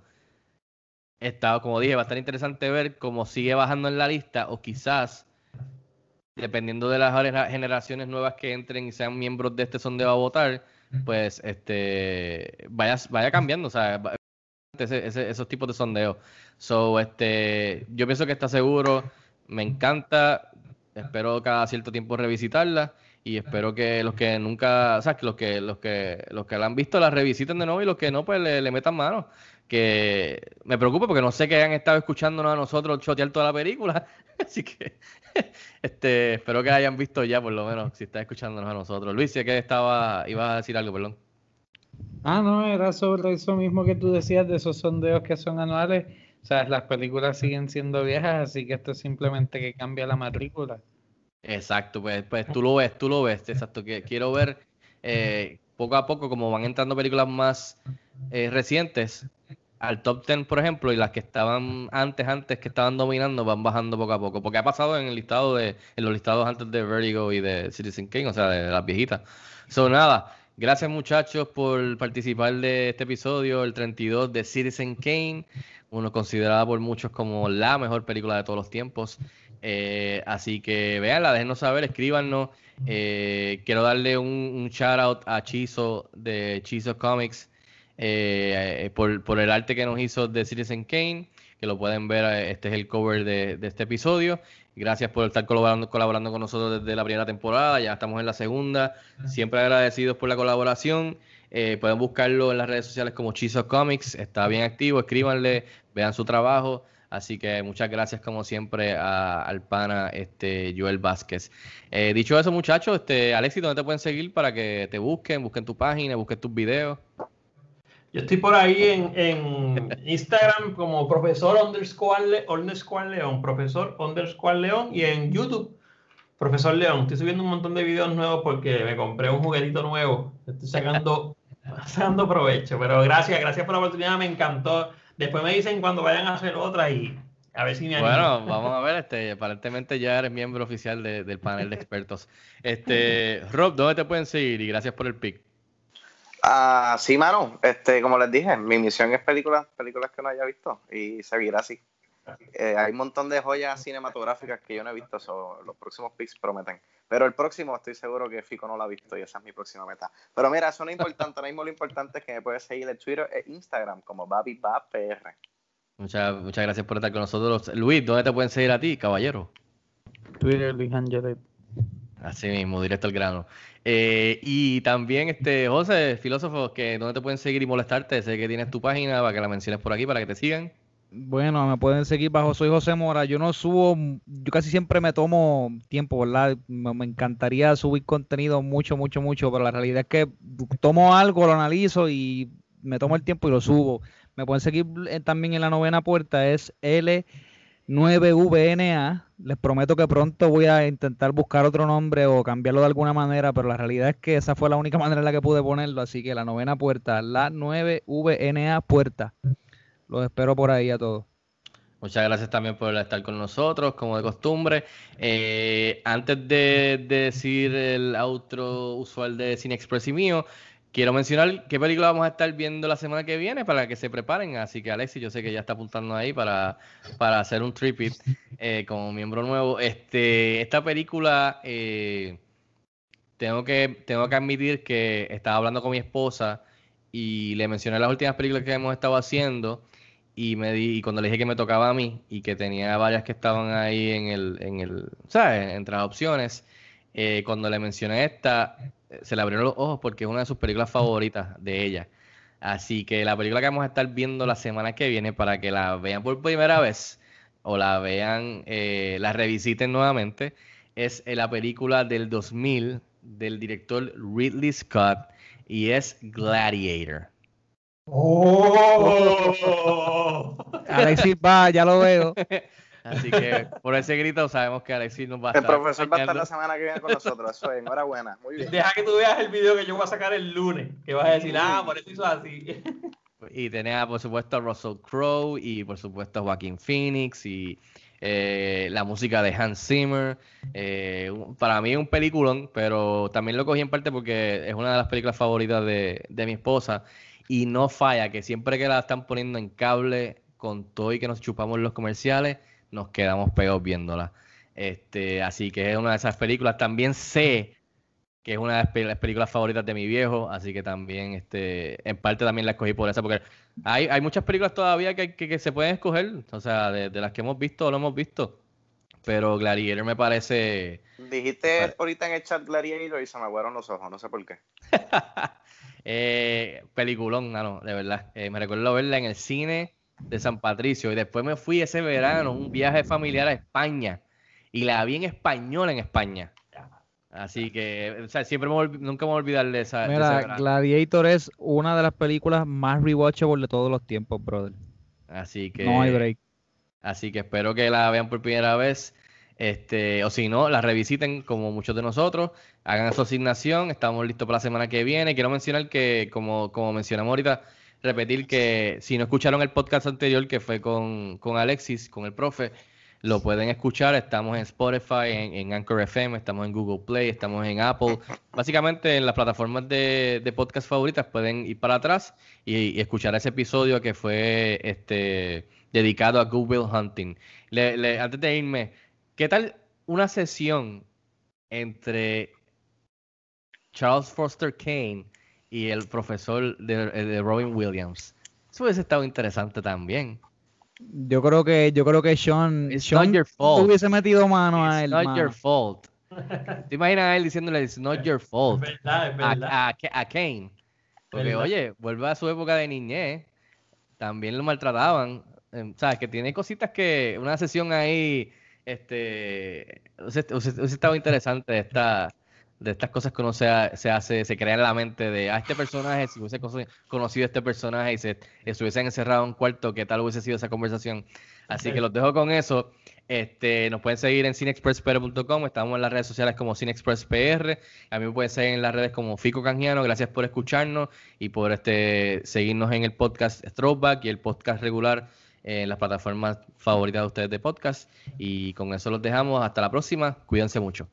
[SPEAKER 5] está, como dije, va a estar interesante ver cómo sigue bajando en la lista o quizás, dependiendo de las genera- generaciones nuevas que entren y sean miembros de este sondeo a votar, pues este vaya, vaya cambiando, o sea, esos tipos de sondeos. So, este, yo pienso que está seguro, me encanta, espero cada cierto tiempo revisitarla y espero que los que nunca, o sea, que los que los que los que la han visto la revisiten de nuevo y los que no pues le, le metan mano. Que me preocupa porque no sé que han estado escuchándonos a nosotros chotear toda la película, así que este espero que hayan visto ya por lo menos si están escuchándonos a nosotros. Luis, sé que estaba ibas a decir algo, perdón.
[SPEAKER 8] Ah, no, era sobre eso mismo que tú decías de esos sondeos que son anuales. O sea, las películas siguen siendo viejas, así que esto es simplemente que cambia la matrícula.
[SPEAKER 5] Exacto, pues, pues tú lo ves, tú lo ves, exacto. Que quiero ver eh, poco a poco como van entrando películas más eh, recientes al top 10, por ejemplo, y las que estaban antes, antes que estaban dominando, van bajando poco a poco. Porque ha pasado en el listado de, en los listados antes de Vertigo y de Citizen Kane, o sea, de las viejitas. So, nada, gracias muchachos por participar de este episodio, el 32 de Citizen Kane, uno considerada por muchos como la mejor película de todos los tiempos. Eh, así que véanla, déjenos saber, escríbanos. Eh, quiero darle un, un shout out a Chizo de Chizo Comics eh, por, el arte que nos hizo de Citizen Kane, que lo pueden ver, eh, este es el cover de, este episodio. Gracias por estar colaborando, colaborando con nosotros desde la primera temporada, ya estamos en la segunda. Siempre agradecidos por la colaboración. Eh, pueden buscarlo en las redes sociales como Chizo Comics, está bien activo, escríbanle, vean su trabajo. Así que muchas gracias como siempre al pana este, Joel Vázquez. Eh, dicho eso muchachos, este, Alexis, ¿dónde te pueden seguir para que te busquen, busquen tu página, busquen tus videos?
[SPEAKER 6] Yo estoy por ahí en, en Instagram como profesor underscore, underscore león, profesor underscore león y en YouTube profesor león. Estoy subiendo un montón de videos nuevos porque me compré un juguetito nuevo. Estoy sacando, sacando provecho. Pero gracias, gracias por la oportunidad, me encantó. Después me dicen cuando vayan a hacer otra y a ver si me animo.
[SPEAKER 5] Bueno, vamos a ver, este, aparentemente ya eres miembro oficial de- del panel de expertos. Este, Rob, ¿dónde te pueden seguir? Y gracias por el pick.
[SPEAKER 7] Ah, sí, mano. Este, como les dije, mi misión es películas, películas que no haya visto y seguir así. Eh, hay un montón de joyas cinematográficas que yo no he visto, so, los próximos picks prometen. Pero el próximo estoy seguro que Fico no lo ha visto y esa es mi próxima meta. Pero mira, eso no es importante, ahora mismo lo importante es que me puedes seguir en Twitter e Instagram como BabiBabPR.
[SPEAKER 5] Muchas, muchas gracias por estar con nosotros. Luis, ¿dónde te pueden seguir a ti, caballero?
[SPEAKER 8] Twitter, Luis Angelet.
[SPEAKER 5] Así mismo, directo al grano. Eh, y también, este, José, filósofo, que ¿dónde te pueden seguir y molestarte? Sé que tienes tu página para que la menciones por aquí, para que te sigan.
[SPEAKER 9] Bueno, me pueden seguir bajo Soy José Mora. Yo no subo, yo casi siempre me tomo tiempo, ¿verdad? Me, encantaría subir contenido mucho, mucho, mucho, pero la realidad es que tomo algo, lo analizo y me tomo el tiempo y lo subo. Me pueden seguir eh, también en la novena puerta, es L9VNA. Les prometo que pronto voy a intentar buscar otro nombre o cambiarlo de alguna manera, pero la realidad es que esa fue la única manera en la que pude ponerlo, así que la novena puerta, la 9VNA puerta. Los espero por ahí a todos.
[SPEAKER 5] Muchas gracias también por estar con nosotros, como de costumbre. Eh, antes de, de decir el outro usual de Cine Express y mío, quiero mencionar qué película vamos a estar viendo la semana que viene para que se preparen. Así que Alexis, yo sé que ya está apuntando ahí para, para hacer un tripit eh, como miembro nuevo. Este, esta película, eh, tengo que, tengo que admitir que estaba hablando con mi esposa y le mencioné las últimas películas que hemos estado haciendo y me di, cuando le dije que me tocaba a mí y que tenía varias que estaban ahí en el, en el, ¿sabes? Entre las opciones, eh, cuando le mencioné esta, se le abrieron los ojos porque es una de sus películas favoritas de ella. Así que la película que vamos a estar viendo la semana que viene para que la vean por primera vez o la vean, eh, la revisiten nuevamente, es eh, la película del 2000 del director Ridley Scott y es Gladiator.
[SPEAKER 6] ¡Oh!
[SPEAKER 9] Alexis va, ya lo veo.
[SPEAKER 5] Así que por ese grito sabemos que Alexis nos va a
[SPEAKER 7] El
[SPEAKER 5] estar
[SPEAKER 7] profesor va a estar la semana que viene con nosotros. Eso es, enhorabuena. Muy bien.
[SPEAKER 6] Deja que tú veas el video que yo voy a sacar el lunes, que vas a decir, ah, por eso hizo así.
[SPEAKER 5] Y tenía, por supuesto, a Russell Crowe y, por supuesto, a Joaquín Phoenix y eh, la música de Hans Zimmer. Eh, para mí es un peliculón, pero también lo cogí en parte porque es una de las películas favoritas de, de mi esposa y no falla, que siempre que la están poniendo en cable con todo y que nos chupamos los comerciales, nos quedamos pegados viéndola. Este, así que es una de esas películas. También sé que es una de las pe- las películas favoritas de mi viejo, así que también, este, en parte también la escogí por eso, porque hay, hay muchas películas todavía que, que- que se pueden escoger, o sea, de, de las que hemos visto o no hemos visto, pero Gladiator me parece,
[SPEAKER 7] Dijiste ahorita en el chat Gladiator y se me aguaron los ojos, no sé por qué.
[SPEAKER 5] eh, peliculón, no, de verdad, Eh, me recuerdo verla en el cine de San Patricio y después me fui ese verano, un viaje familiar a España, y la vi en español en España. Así que, o sea, siempre me nunca me voy a olvidar de esa.
[SPEAKER 9] Mira. Gladiator es una de las películas más rewatchable de todos los tiempos, brother.
[SPEAKER 5] Así que.
[SPEAKER 9] No hay break.
[SPEAKER 5] Así que espero que la vean por primera vez. Este, o si no, la revisiten como muchos de nosotros. Hagan su asignación. Estamos listos para la semana que viene. Quiero mencionar que, como, como mencionamos ahorita, repetir que si no escucharon el podcast anterior que fue con, con Alexis, con el profe, lo pueden escuchar. Estamos en Spotify, en, Anchor FM, estamos en Google Play, estamos en Apple. Básicamente en las plataformas de, de podcast favoritas pueden ir para atrás y, y escuchar ese episodio que fue este dedicado a Google Hunting. Le- le- antes de irme, ¿qué tal una sesión entre Charles Foster Kane y el profesor de, de Robin Williams? Eso hubiese estado interesante también.
[SPEAKER 9] Yo creo que, yo creo que Sean,
[SPEAKER 5] It's
[SPEAKER 9] Sean
[SPEAKER 5] not your fault.
[SPEAKER 9] hubiese metido mano a
[SPEAKER 5] It's
[SPEAKER 9] él.
[SPEAKER 5] not
[SPEAKER 9] mano.
[SPEAKER 5] your fault. ¿Te imaginas a él diciéndole It's not your fault?
[SPEAKER 6] Es verdad, es
[SPEAKER 5] a,
[SPEAKER 6] verdad.
[SPEAKER 5] a, a Kane. Porque,
[SPEAKER 6] Verdad.
[SPEAKER 5] oye, vuelve a su época de niñez. También lo maltrataban. em, ¿sabes? Que tiene cositas que, una sesión ahí, este, hubiese, hubiese- hubiese estado interesante esta, de estas cosas que uno se, se hace, se crea en la mente de, a este personaje, si hubiese cono- conocido a este personaje y se estuviesen encerrado en un cuarto, ¿qué tal hubiese sido esa conversación? Así que los dejo con eso. Este, nos pueden seguir en cineexpresspr.com, estamos en las redes sociales como cineexpresspr, a mí me pueden seguir en las redes como Fico Canjiano, gracias por escucharnos y por este seguirnos en el podcast Throwback y el podcast regular en las plataformas favoritas de ustedes de podcast y con eso los dejamos, hasta la próxima, cuídense mucho.